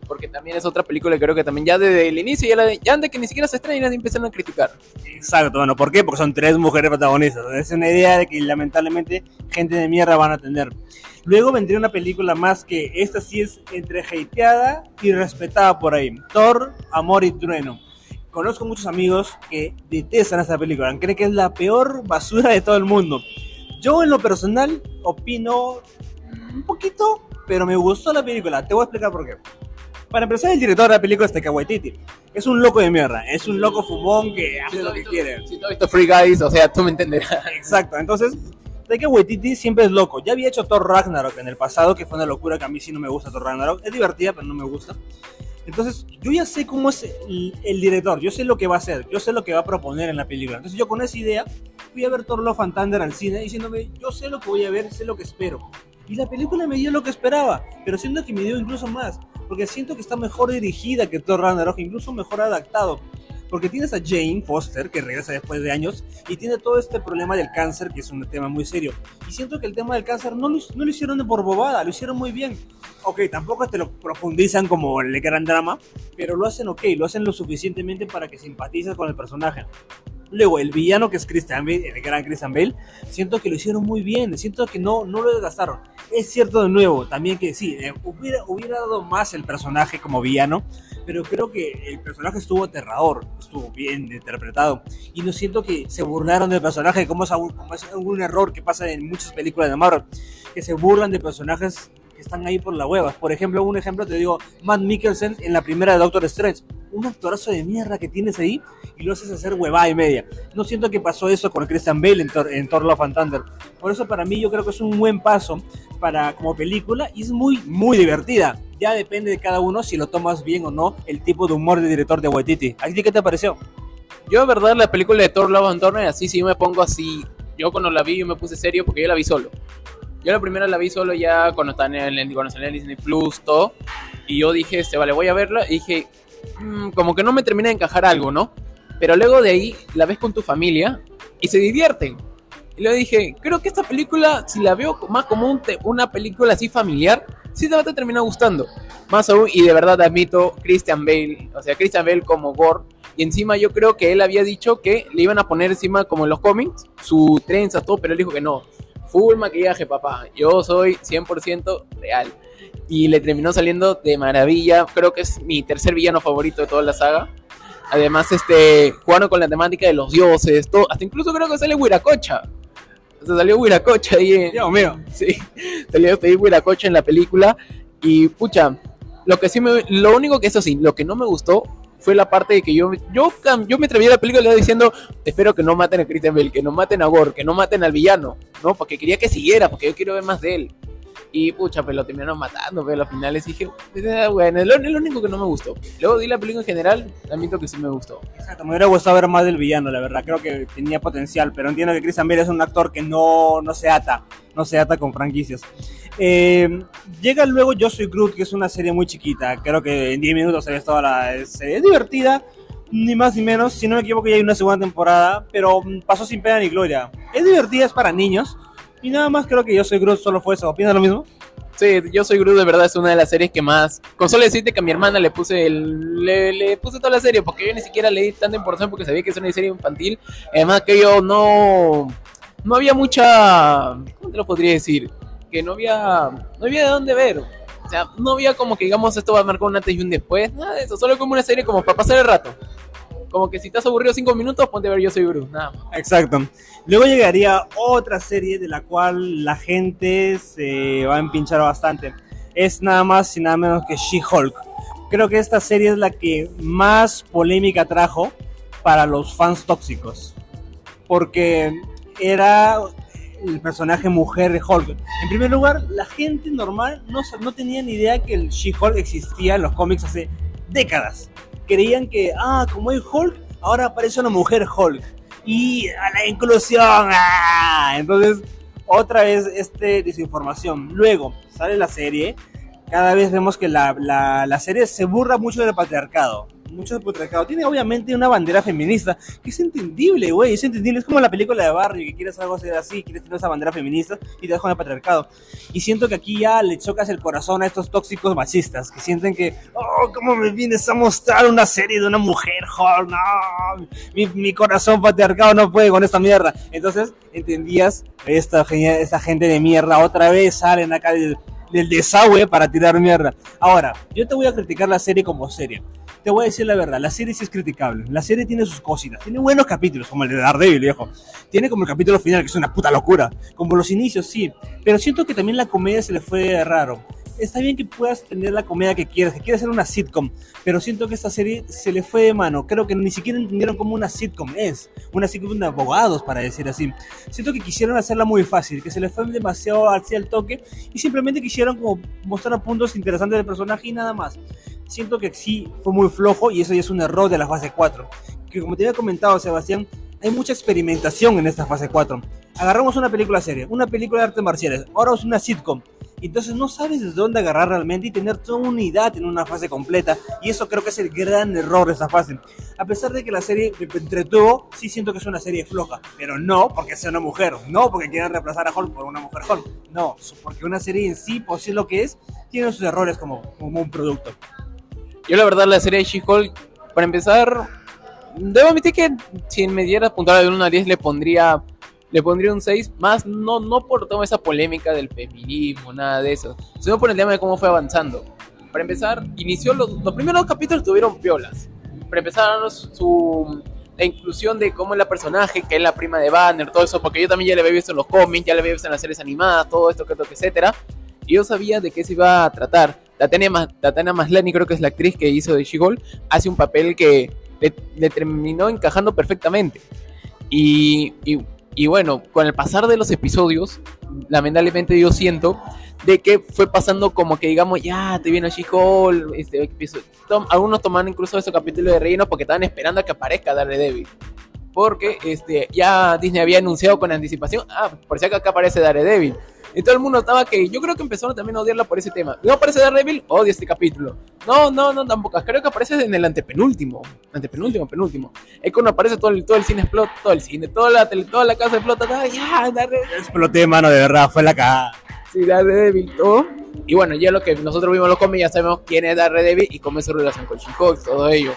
Porque también es otra película que creo que también ya desde el inicio, ya, la ya antes que ni siquiera se estrene, ya empiezan a criticar. Exacto, bueno, ¿por qué? Porque son tres mujeres protagonistas. Es una idea de que lamentablemente gente de mierda van a tener. Luego vendría una película más que esta sí es entre hateada y respetada por ahí. Thor, Amor y Trueno. Conozco muchos amigos que detestan esta película, creen que es la peor basura de todo el mundo. Yo en lo personal opino un poquito, pero me gustó la película. Te voy a explicar por qué. Para empezar, el director de la película es Taika Waititi. Es un loco de mierda, es un loco fumón que hace lo que quiere. Si tú has visto Free Guys, o sea, tú me entenderás. Exacto, entonces Taika Waititi siempre es loco. Ya había hecho Thor Ragnarok en el pasado, que fue una locura que a mí sí no me gusta Thor Ragnarok. Es divertida, pero no me gusta. Entonces, yo ya sé cómo es el, el director, yo sé lo que va a hacer, yo sé lo que va a proponer en la película. Entonces, yo con esa idea fui a ver Thor Love and Thunder al cine diciéndome, yo sé lo que voy a ver, sé lo que espero. Y la película me dio lo que esperaba, pero siento que me dio incluso más, porque siento que está mejor dirigida que Thor Ragnarok, incluso mejor adaptado. Porque tienes a Jane Foster, que regresa después de años, y tiene todo este problema del cáncer, que es un tema muy serio. Y siento que el tema del cáncer no lo, no lo hicieron de por bobada, lo hicieron muy bien. Ok, tampoco te lo profundizan como el gran drama, pero lo hacen ok, lo hacen lo suficientemente para que simpatices con el personaje. Luego, el villano que es Christian Bale, el gran Christian Bale, siento que lo hicieron muy bien, siento que no, no lo desgastaron. Es cierto de nuevo, también que sí, eh, hubiera, hubiera dado más el personaje como villano, pero creo que el personaje estuvo aterrador, estuvo bien interpretado. Y no siento que se burlaron del personaje, como es, un, como es un error que pasa en muchas películas de Marvel, que se burlan de personajes que están ahí por la hueva. Por ejemplo, un ejemplo te digo, Matt Mikkelsen en la primera de Doctor Strange. Un actorazo de mierda que tienes ahí y lo haces hacer huevada y media. No siento que pasó eso con Christian Bale en Thor, en Thor Love and Thunder. Por eso para mí yo creo que es un buen paso para como película y es muy, muy divertida. Ya depende de cada uno si lo tomas bien o no el tipo de humor del director de Waititi. ¿A ti qué te pareció? Yo, de verdad, la película de Thor Love and Thunder, así sí me pongo así. Yo cuando la vi, yo me puse serio porque yo la vi solo. Yo la primera la vi solo ya cuando está en el, cuando salió en Disney Plus, todo. Y yo dije, este, vale, voy a verla. Y dije, mmm, como que no me termina de encajar algo, ¿no? Pero luego de ahí la ves con tu familia y se divierten. Y luego dije, creo que esta película, si la veo más como un una película así familiar, sí te va a terminar gustando. Más aún, y de verdad admito, Christian Bale, o sea, Christian Bale como Gore. Y encima yo creo que él había dicho que le iban a poner encima, como en los cómics, su trenza, todo, pero él dijo que no. Full maquillaje, papá. Yo soy 100% real. Y le terminó saliendo de maravilla. Creo que es mi tercer villano favorito de toda la saga. Además, este, jugaron con la temática de los dioses, todo, hasta incluso creo que sale Huiracocha. O sea, salió Huiracocha ahí en, Dios mío. Sí, salió ahí Huiracocha en la película. Y pucha, lo que sí me, lo único que eso sí, lo que no me gustó fue la parte de que yo, yo, yo me atreví a la película diciendo, espero que no maten a Christian Bale, que no maten a Gore, que no maten al villano, ¿no? Porque quería que siguiera, porque yo quiero ver más de él. Y pucha, pues lo terminaron matando, pero a los finales dije, bueno, es lo, es único que no me gustó. Luego di la película en general, admito que sí me gustó. Exacto, me hubiera gustado ver más del villano, la verdad. Creo que tenía potencial, pero entiendo que Christian Bale es un actor que no, no se ata, no se ata con franquicias. Eh, llega luego Yo Soy Groot, que es una serie muy chiquita. Creo que en 10 minutos ve toda la serie. Es divertida, ni más ni menos. Si no me equivoco, ya hay una segunda temporada, pero pasó sin pena ni gloria. Es divertida, es para niños. Y nada más creo que Yo Soy Groot solo fue eso. ¿Opinas lo mismo? Sí, Yo Soy Groot de verdad es una de las series que más... Con solo decirte que a mi hermana le puse le, puse toda la serie porque yo ni siquiera le di tanta importancia porque sabía que es una serie infantil. Además que yo no... No había mucha... ¿Cómo te lo podría decir? Que no había... No había de dónde ver. O sea, no había como que digamos esto va a marcar un antes y un después. Nada de eso. Solo como una serie como para pasar el rato. Como que si estás aburrido cinco minutos, ponte a ver Yo Soy Groot. Nada más. Exacto. Luego llegaría otra serie de la cual la gente se va a empinchar bastante. Es nada más y nada menos que She-Hulk. Creo que esta serie es la que más polémica trajo para los fans tóxicos. Porque era el personaje mujer de Hulk. En primer lugar, la gente normal no, no tenía ni idea que el She-Hulk existía en los cómics hace décadas. Creían que, ah, como hay Hulk, ahora aparece una mujer Hulk y a la inclusión. ¡ah! Entonces, otra vez este desinformación. Luego, sale la serie. Cada vez vemos que la, la, la serie se burla mucho del patriarcado. Mucho del patriarcado. Tiene obviamente una bandera feminista, que es entendible, güey. Es entendible. Es como la película de Barry, que quieres algo así, quieres tener esa bandera feminista y te das con el patriarcado. Y siento que aquí ya le chocas el corazón a estos tóxicos machistas, que sienten que, oh, ¿cómo me vienes a mostrar una serie de una mujer, Hulk? No, mi, mi corazón patriarcado no puede con esta mierda. Entonces, entendías, esta, esta gente de mierda otra vez salen acá del, del desagüe para tirar mierda. Ahora, yo te voy a criticar la serie como serie. Te voy a decir la verdad, la serie sí es criticable. La serie tiene sus cositas, tiene buenos capítulos, como el de Daredevil, viejo. Tiene como el capítulo final, que es una puta locura. Como los inicios, sí. Pero siento que también la comedia se le fue raro. Está bien que puedas tener la comedia que quieras, que quieras hacer una sitcom, pero siento que esta serie se le fue de mano. Creo que ni siquiera entendieron cómo una sitcom es. Una sitcom de abogados, para decir así. Siento que quisieron hacerla muy fácil, que se le fue demasiado hacia el toque y simplemente quisieron como mostrar puntos interesantes del personaje y nada más. Siento que sí fue muy flojo y eso ya es un error de la fase 4. Que como te había comentado, Sebastián, hay mucha experimentación en esta fase 4. Agarramos una película serie, una película de artes marciales, ahora es una sitcom. Entonces no sabes desde dónde agarrar realmente y tener toda una unidad en una fase completa. Y eso creo que es el gran error de esta fase. A pesar de que la serie me entretuvo, sí siento que es una serie floja. Pero no porque sea una mujer. No porque quieran reemplazar a Hulk por una mujer Hulk. No, porque una serie en sí, por sí lo que es, tiene sus errores como, como un producto. Yo la verdad la serie de She-Hulk, para empezar, debo admitir que si me diera puntual de 1 a 10 le pondría le pondría un 6, más no, no por toda esa polémica del feminismo, nada de eso, sino por el tema de cómo fue avanzando. Para empezar, inició los, los primeros capítulos tuvieron piolas. Para empezar, su, la inclusión de cómo es la personaje, que es la prima de Banner, todo eso, porque yo también ya le había visto en los cómics, ya le había visto en las series animadas, todo esto, que etcétera. Y yo sabía de qué se iba a tratar. Tatiana, Tatiana creo que es la actriz que hizo de She-Hulk, hace un papel que le, terminó encajando perfectamente. Y, y bueno, con el pasar de los episodios, lamentablemente yo siento de que fue pasando como que digamos, ya te viene She-Hulk, este algunos toman incluso ese capítulo de relleno porque estaban esperando a que aparezca Daredevil. Porque este, ya Disney había anunciado con anticipación, ah, por si acá aparece Daredevil. Y todo el mundo notaba que yo creo que empezaron también a odiarla por ese tema. No aparece Daredevil, odio este capítulo. No, no, no, tampoco. Creo que aparece en el antepenúltimo. Antepenúltimo, penúltimo. Es cuando aparece todo el, todo el cine explota, todo el cine, toda la, toda la casa explota. ya, Daredevil. Exploté, mano, de verdad, fue la cagada. Sí, Daredevil, todo. Y bueno, ya lo que nosotros vimos los cómics, ya sabemos quién es Daredevil y cómo es su relación con She-Hulk, todo ello.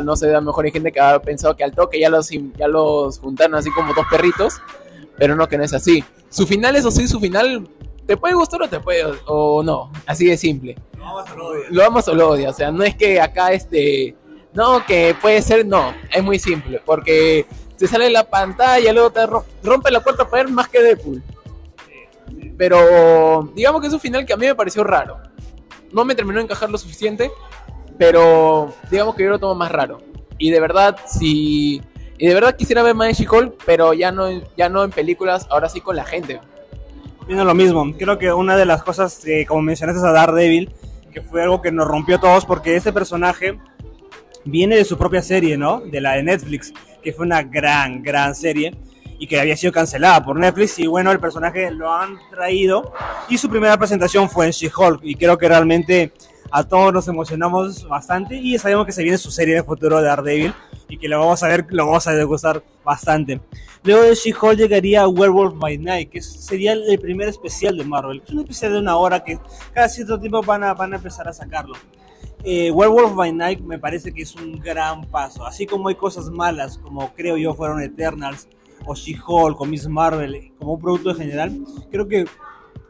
No ser, a lo mejor hay gente que ha pensado que al toque ya los, ya los juntaron así como dos perritos pero no que no es así. Su final, eso sí, su final, te puede gustar o te puede, o no, así de simple. Lo amas o lo odias. Lo amas o lo odias, o sea, no es que acá este, no, que puede ser, no, es muy simple, porque te sale la pantalla, luego te rompe la puerta para ver más que Deadpool. Pero digamos que es un final que a mí me pareció raro. No me terminó de encajar lo suficiente, pero digamos que yo lo tomo más raro. Y de verdad, si y de verdad quisiera ver más de She-Hulk, pero ya no, ya no en películas, ahora sí con la gente. Viendo lo mismo, creo que una de las cosas, que como mencionaste a Daredevil, que fue algo que nos rompió a todos, porque ese personaje viene de su propia serie, ¿no? De la de Netflix, que fue una gran, gran serie y que había sido cancelada por Netflix y bueno, el personaje lo han traído y su primera presentación fue en She-Hulk y creo que realmente a todos nos emocionamos bastante y sabemos que se viene su serie de futuro de Daredevil y que lo vamos a ver, lo vamos a degustar bastante. Luego de She-Hulk llegaría Werewolf by Night, que sería el primer especial de Marvel. Es un especial de una hora que cada cierto tiempo van a, van a empezar a sacarlo. Eh, Werewolf by Night me parece que es un gran paso. Así como hay cosas malas, como creo yo fueron Eternals, o She-Hulk, o Miss Marvel, como un producto en general, creo que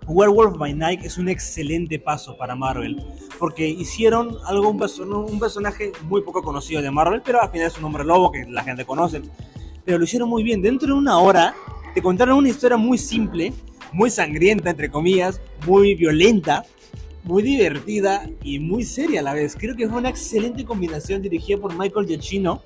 Werewolf by Night es un excelente paso para Marvel, porque hicieron algo, un, un personaje muy poco conocido de Marvel, pero al final es un hombre lobo que la gente conoce. Pero lo hicieron muy bien. Dentro de una hora te contaron una historia muy simple, muy sangrienta, entre comillas, muy violenta, muy divertida y muy seria a la vez. Creo que fue una excelente combinación dirigida por Michael Giacchino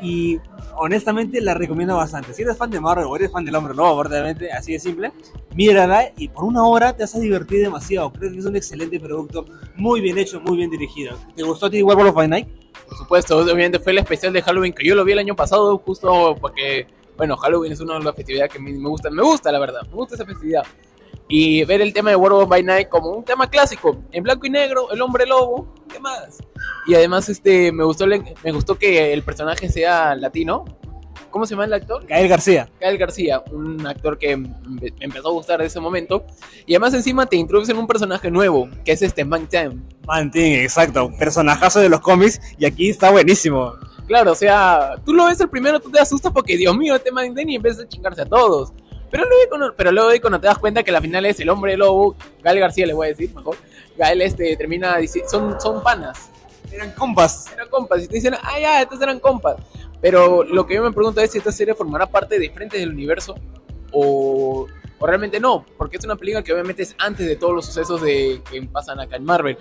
y honestamente la recomiendo bastante. Si eres fan de Marvel o eres fan del Hombre Lobo, verdaderamente, así de simple, mírala y por una hora te vas a divertir demasiado. Creo que es un excelente producto, muy bien hecho, muy bien dirigido. ¿Te gustó a ti Werewolf by Night? Por supuesto, obviamente fue el especial de Halloween que yo lo vi el año pasado, justo porque, bueno, Halloween es una de las festividades que me gusta, me gusta la verdad, me gusta esa festividad y ver el tema de Werewolf by Night como un tema clásico, en blanco y negro, el hombre lobo, ¿qué más? Y además este me gustó me gustó que el personaje sea latino. ¿Cómo se llama el actor? Gael García. Gael García, un actor que me empezó a gustar de ese momento. Y además encima te introducen un personaje nuevo, que es este Man Time. Man exacto. Personajazo de los cómics y aquí está buenísimo. Claro, o sea, tú lo ves el primero, tú te asustas porque, Dios mío, este Man Time y empieza a chingarse a todos. Pero luego, pero luego cuando te das cuenta que la final es el hombre lobo, Gael García le voy a decir mejor, Gael este, termina diciendo, son, son panas. Eran compas. Eran compas. Y te dicen, ah, ya, estos eran compas. Pero lo que yo me pregunto es si esta serie formará parte de Frente del Universo o, o, realmente no, porque es una película que obviamente es antes de todos los sucesos de, que pasan acá en Marvel.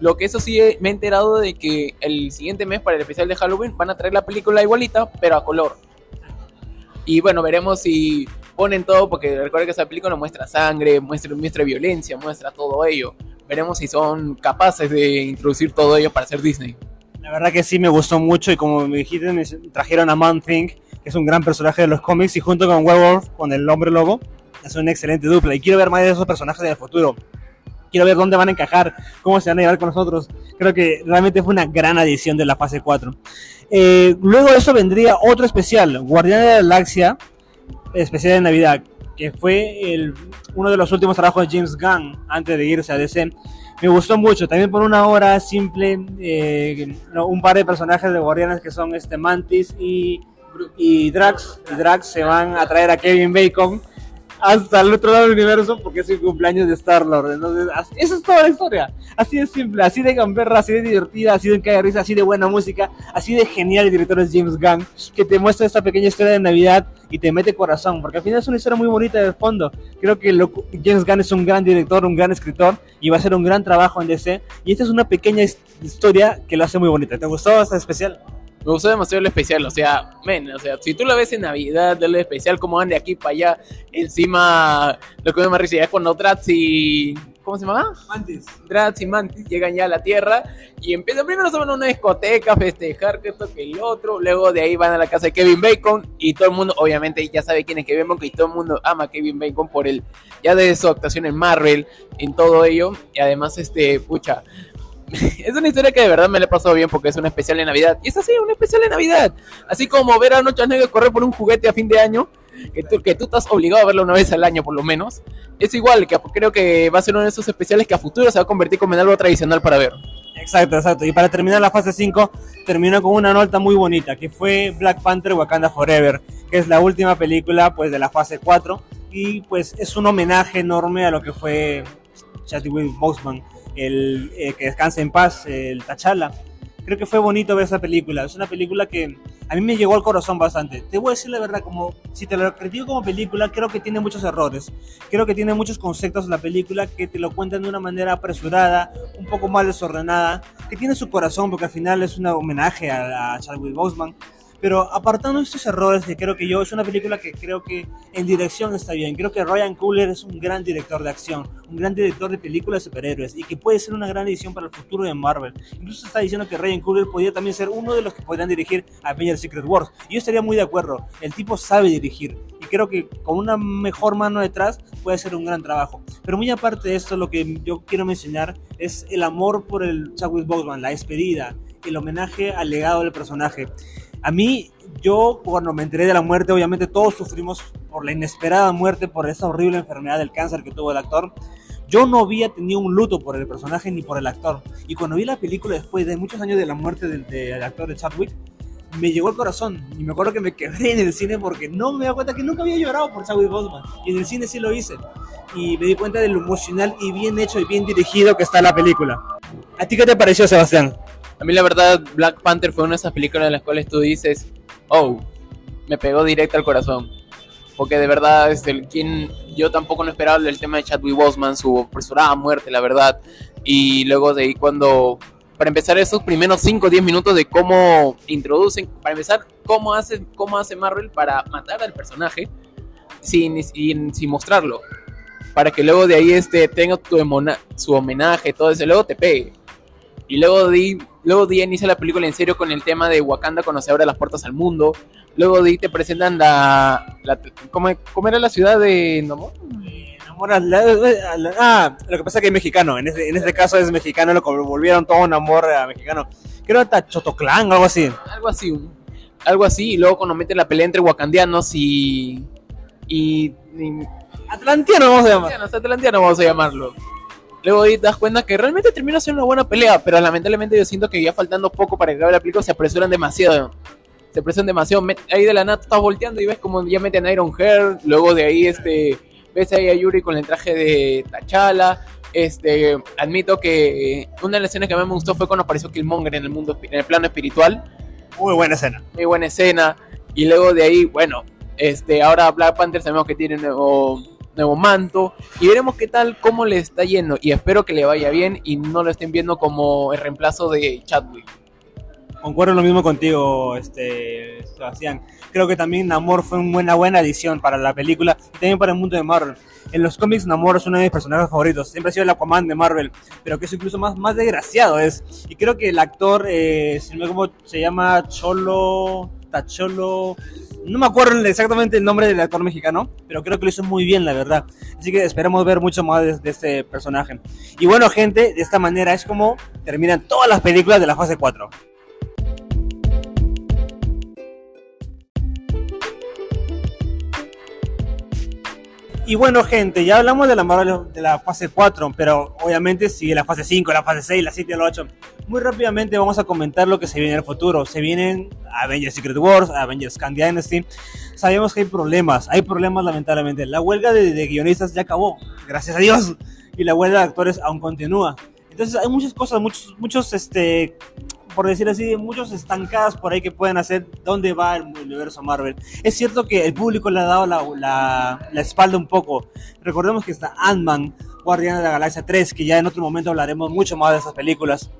Lo que eso sí me he enterado de que el siguiente mes para el especial de Halloween van a traer la película igualita, pero a color. Y bueno, veremos si ponen todo, porque recuerda que esa película muestra sangre, muestra, muestra violencia, muestra todo ello. veremos si son capaces de introducir todo ello para ser Disney. La verdad que sí me gustó mucho y como me dijiste, me trajeron a Man Thing, que es un gran personaje de los cómics, y junto con Werewolf, con el hombre lobo, es una excelente dupla. Y quiero ver más de esos personajes en el futuro. Quiero ver dónde van a encajar, cómo se van a llevar con nosotros. Creo que realmente fue una gran adición de la fase 4. Eh, luego de eso vendría otro especial, Guardián de la Galaxia, especial de Navidad, que fue uno de los últimos trabajos de James Gunn antes de irse a DC. Me gustó mucho, también por una hora simple, eh, un par de personajes de Guardianes que son este Mantis y, y Drax. Y Drax se van a traer a Kevin Bacon hasta el otro lado del universo porque es el cumpleaños de Star-Lord. Entonces, así- es toda la historia. Así de simple, así de gamberra, así de divertida, así de caer risa, así de buena música, así de genial el director es James Gunn, que te muestra esta pequeña historia de Navidad y te mete corazón, porque al final es una historia muy bonita de fondo. Creo que lo- James Gunn es un gran director, un gran escritor y va a hacer un gran trabajo en DC. Y esta es una pequeña his- historia que lo hace muy bonita. ¿Te gustó esta especial? Me gustó demasiado el especial, o sea, men, o sea, si tú lo ves en Navidad, el especial, como van de aquí para allá, encima, lo que me más risa ya es cuando Drax y... ¿Cómo se llama? Mantis. Drax y Mantis llegan ya a la Tierra y empiezan primero se van a una discoteca a festejar que esto que el otro, luego de ahí van a la casa de Kevin Bacon y todo el mundo obviamente ya sabe quién es Kevin Bacon y todo el mundo ama a Kevin Bacon por el ya de su actuación en Marvel, en todo ello y además este, pucha, es una historia que de verdad me la he pasado bien porque es un especial de Navidad. Y es así, un especial de Navidad. Así como ver a Noche Negro correr por un juguete a fin de año, que tú, que tú estás obligado a verlo una vez al año por lo menos. Es igual, que creo que va a ser uno de esos especiales que a futuro se va a convertir como en algo tradicional para ver. Exacto, exacto. Y para terminar la fase 5, terminó con una nota muy bonita, que fue Black Panther Wakanda Forever, que es la última película pues de la fase 4 y pues es un homenaje enorme a lo que fue Chadwick Boseman, el eh, que descanse en paz, el T'Challa. Creo que fue bonito ver esa película. Es una película que a mí me llegó al corazón bastante. Te voy a decir la verdad, como si te lo critico como película, creo que tiene muchos errores. Creo que tiene muchos conceptos la película que te lo cuentan de una manera apresurada, un poco mal desordenada, que tiene su corazón porque al final es un homenaje a, a Chadwick Boseman. Pero apartando estos errores, que creo que yo, es una película que creo que en dirección está bien. Creo que Ryan Coogler es un gran director de acción, un gran director de películas de superhéroes y que puede ser una gran edición para el futuro de Marvel. Incluso está diciendo que Ryan Coogler podría también ser uno de los que podrían dirigir Avengers Secret Wars. Y yo estaría muy de acuerdo. El tipo sabe dirigir y creo que con una mejor mano detrás puede ser un gran trabajo. Pero muy aparte de esto, lo que yo quiero mencionar es el amor por el Chadwick Boseman, la despedida, el homenaje al legado del personaje. A mí, yo cuando me enteré de la muerte, obviamente todos sufrimos por la inesperada muerte, por esa horrible enfermedad del cáncer que tuvo el actor. Yo no había tenido un luto por el personaje ni por el actor. Y cuando vi la película después de muchos años de la muerte del, del actor de Chadwick, me llegó al corazón. Y me acuerdo que me quebré en el cine porque no me da cuenta que nunca había llorado por Chadwick Boseman. Y en el cine sí lo hice. Y me di cuenta de lo emocional y bien hecho y bien dirigido que está la película. ¿A ti qué te pareció, Sebastián? A mí la verdad Black Panther fue una de esas películas en las cuales tú dices, oh, me pegó directo al corazón. Porque de verdad, este, el, quien, yo tampoco no esperaba el tema de Chadwick Boseman, su apresurada muerte, la verdad. Y luego de ahí cuando, para empezar esos primeros 5 o 10 minutos de cómo introducen, para empezar, cómo hace, cómo hace Marvel para matar al personaje sin, sin, sin mostrarlo. Para que luego de ahí este, tenga tu emona- su homenaje, todo eso, luego te pegue. Y luego di, luego di inicia la película en serio con el tema de Wakanda cuando se abre las puertas al mundo. Luego ahí te presentan la, la ¿cómo, cómo era la ciudad de Namor? La- ah, lo que pasa es que es mexicano. En este, en este caso es mexicano, lo volvieron todo un amor a mexicano. Creo hasta Chotoclán algo así. Algo así, algo así. Y luego cuando meten la pelea entre wakandianos y y, y Atlantiano vamos a llamar. atlantianos, atlantianos vamos a llamarlo. Luego ahí te das cuenta que realmente termina siendo una buena pelea, pero lamentablemente yo siento que ya faltando poco para que acabe la película se apresuran demasiado. Se apresuran demasiado. Ahí de la nada estás volteando y ves como ya meten a Iron Hair. Luego de ahí este ves ahí a Yuri con el traje de T'Challa. Este, admito que una de las escenas que más me gustó fue cuando apareció Killmonger en el mundo en el plano espiritual Muy buena escena. muy buena escena. Y luego de ahí, bueno, este, ahora Black Panther sabemos que tiene nuevo, nuevo manto. Y veremos qué tal, cómo le está yendo. Y espero que le vaya bien y no lo estén viendo como el reemplazo de Chadwick. Concuerdo lo mismo contigo, este, Sebastián. Creo que también Namor fue una buena, buena adición para la película y también para el mundo de Marvel. En los cómics Namor es uno de mis personajes favoritos. Siempre ha sido el Aquaman de Marvel, pero que es incluso más, más desgraciado es. Y creo que el actor, eh, si no me equivoco, se llama Cholo, Tacholo, no me acuerdo exactamente el nombre del actor mexicano, pero creo que lo hizo muy bien, la verdad. Así que esperamos ver mucho más de, de este personaje. Y bueno, gente, de esta manera es como terminan todas las películas de la fase 4. Y bueno, gente, ya hablamos de la de la fase 4, pero obviamente sigue la fase 5, la fase 6, la 7 y la 8. Muy rápidamente vamos a comentar lo que se viene en el futuro. Se vienen Avengers Secret Wars, Avengers Khan Dynasty. Sabemos que hay problemas, hay problemas lamentablemente. La huelga de, de guionistas ya acabó, gracias a Dios, y la huelga de actores aún continúa. Entonces hay muchas cosas, muchos, muchos este, por decir así, muchos estancadas por ahí que pueden hacer dónde va el universo Marvel. Es cierto que el público le ha dado la, la, la espalda un poco. Recordemos que está Ant-Man, Guardianes de la Galaxia 3, que ya en otro momento hablaremos mucho más de esas películas.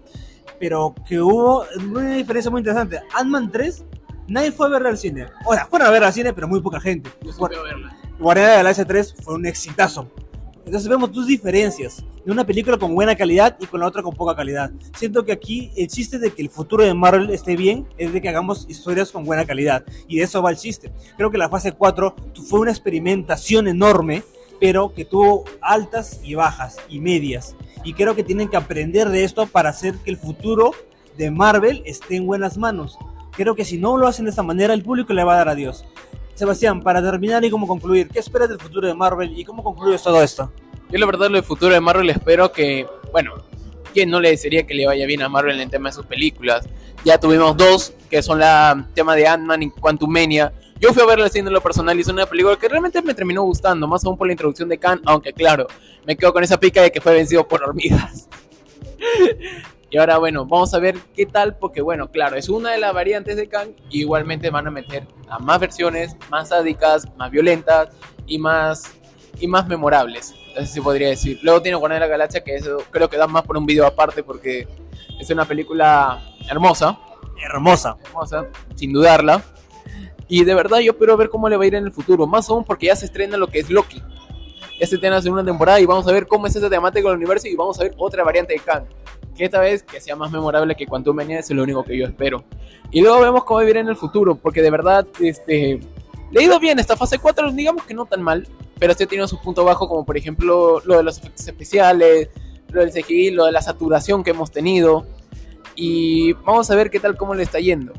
Pero que hubo una diferencia muy interesante. Ant-Man 3, nadie fue a verla al cine. O sea, fueron a verla al cine, pero muy poca gente. Guardianes de la Galaxia 3 fue un exitazo. Entonces vemos tus diferencias de una película con buena calidad y con la otra con poca calidad. Siento que aquí el chiste de que el futuro de Marvel esté bien es de que hagamos historias con buena calidad. Y de eso va el chiste. Creo que la fase 4 fue una experimentación enorme, pero que tuvo altas y bajas y medias. Y creo que tienen que aprender de esto para hacer que el futuro de Marvel esté en buenas manos. Creo que si no lo hacen de esta manera, el público le va a dar adiós. Sebastián, para terminar y cómo concluir, ¿qué esperas del futuro de Marvel y cómo concluyes todo esto? Yo la verdad lo del futuro de Marvel espero que, bueno, ¿quién no le desearía que le vaya bien a Marvel en el tema de sus películas? Ya tuvimos dos, que son la tema de Ant-Man y Quantumania. Yo fui a verla haciendo lo personal y es una película que realmente me terminó gustando, más aún por la introducción de Khan, aunque claro, me quedo con esa pica de que fue vencido por hormigas. y ahora bueno, vamos a ver qué tal, porque bueno, claro, es una de las variantes de Khan, y igualmente van a meter a más versiones, más sádicas, más violentas y más, y más memorables. Así se podría decir. Luego tiene Guardián de la Galaxia, que eso creo que da más por un video aparte porque es una película hermosa, Hermosa. hermosa, sin dudarla. Y de verdad yo espero ver cómo le va a ir en el futuro, más aún porque ya se estrena lo que es Loki. Ya se estrena la segunda temporada y vamos a ver cómo es esa temática del universo y vamos a ver otra variante de Kang. Que esta vez que sea más memorable que Quantum Mania es lo único que yo espero. Y luego vemos cómo va a ir en el futuro, porque de verdad, este, le ido bien esta fase 4, digamos que no tan mal, pero sí ha tenido su punto bajo, como por ejemplo lo de los efectos especiales, lo del CGI, lo de la saturación que hemos tenido. Y vamos a ver qué tal, cómo le está yendo.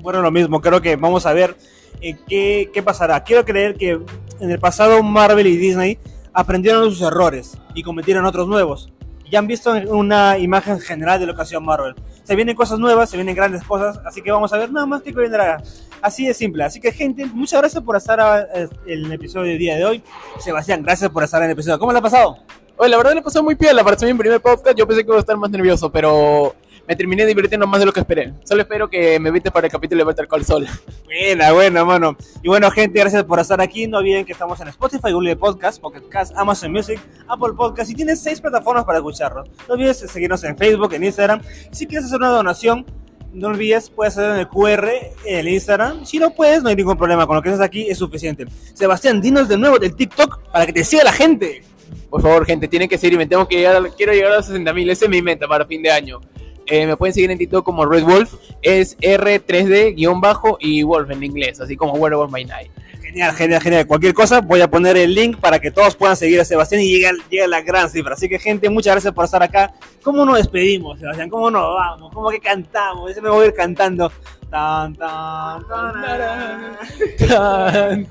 Bueno, lo mismo, creo que vamos a ver eh, qué, qué pasará. Quiero creer que en el pasado Marvel y Disney aprendieron sus errores y cometieron otros nuevos. Ya han visto una imagen general de lo que Marvel. Se vienen cosas nuevas, se vienen grandes cosas, así que vamos a ver nada más que vendrá. Así de simple. Así que, gente, muchas gracias por estar a- eh, en el episodio del día de hoy. Sebastián, gracias por estar en el episodio. ¿Cómo le ha pasado? Oye, la verdad le pasó muy piola para ser mi primer podcast. Yo pensé que iba a estar más nervioso, pero me terminé divirtiendo más de lo que esperé. Solo espero que me invites para el capítulo de Better Call Saul. Buena, buena, mano. Y bueno, gente, gracias por estar aquí. No olviden que estamos en Spotify, Google Podcast, Pocket Cast, Amazon Music, Apple Podcast y tienes seis plataformas para escucharnos. No olvides seguirnos en Facebook, en Instagram. Si quieres hacer una donación, no olvides, puedes hacer en el QR, en el Instagram. Si no puedes, no hay ningún problema. Con lo que haces aquí es suficiente. Sebastián, dinos de nuevo del TikTok para que te siga la gente. Por favor, gente, tienen que seguirme. Tengo que llegar quiero llegar a los 60 mil. Esa es mi meta para fin de año. Eh, me pueden seguir en TikTok como Red Wolf. Es R3D-bajo y Wolf en inglés, así como Werewolf by Night. Genial, genial, genial. Cualquier cosa, voy a poner el link para que todos puedan seguir a Sebastián y llegue, llegue a la gran cifra. Así que, gente, muchas gracias por estar acá. ¿Cómo nos despedimos, Sebastián? ¿Cómo nos vamos? ¿Cómo que cantamos? Ese me voy a ir cantando. Tan. Tan, tan.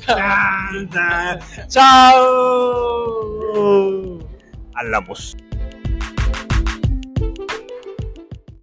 Tan, tan. Chao. Hablamos.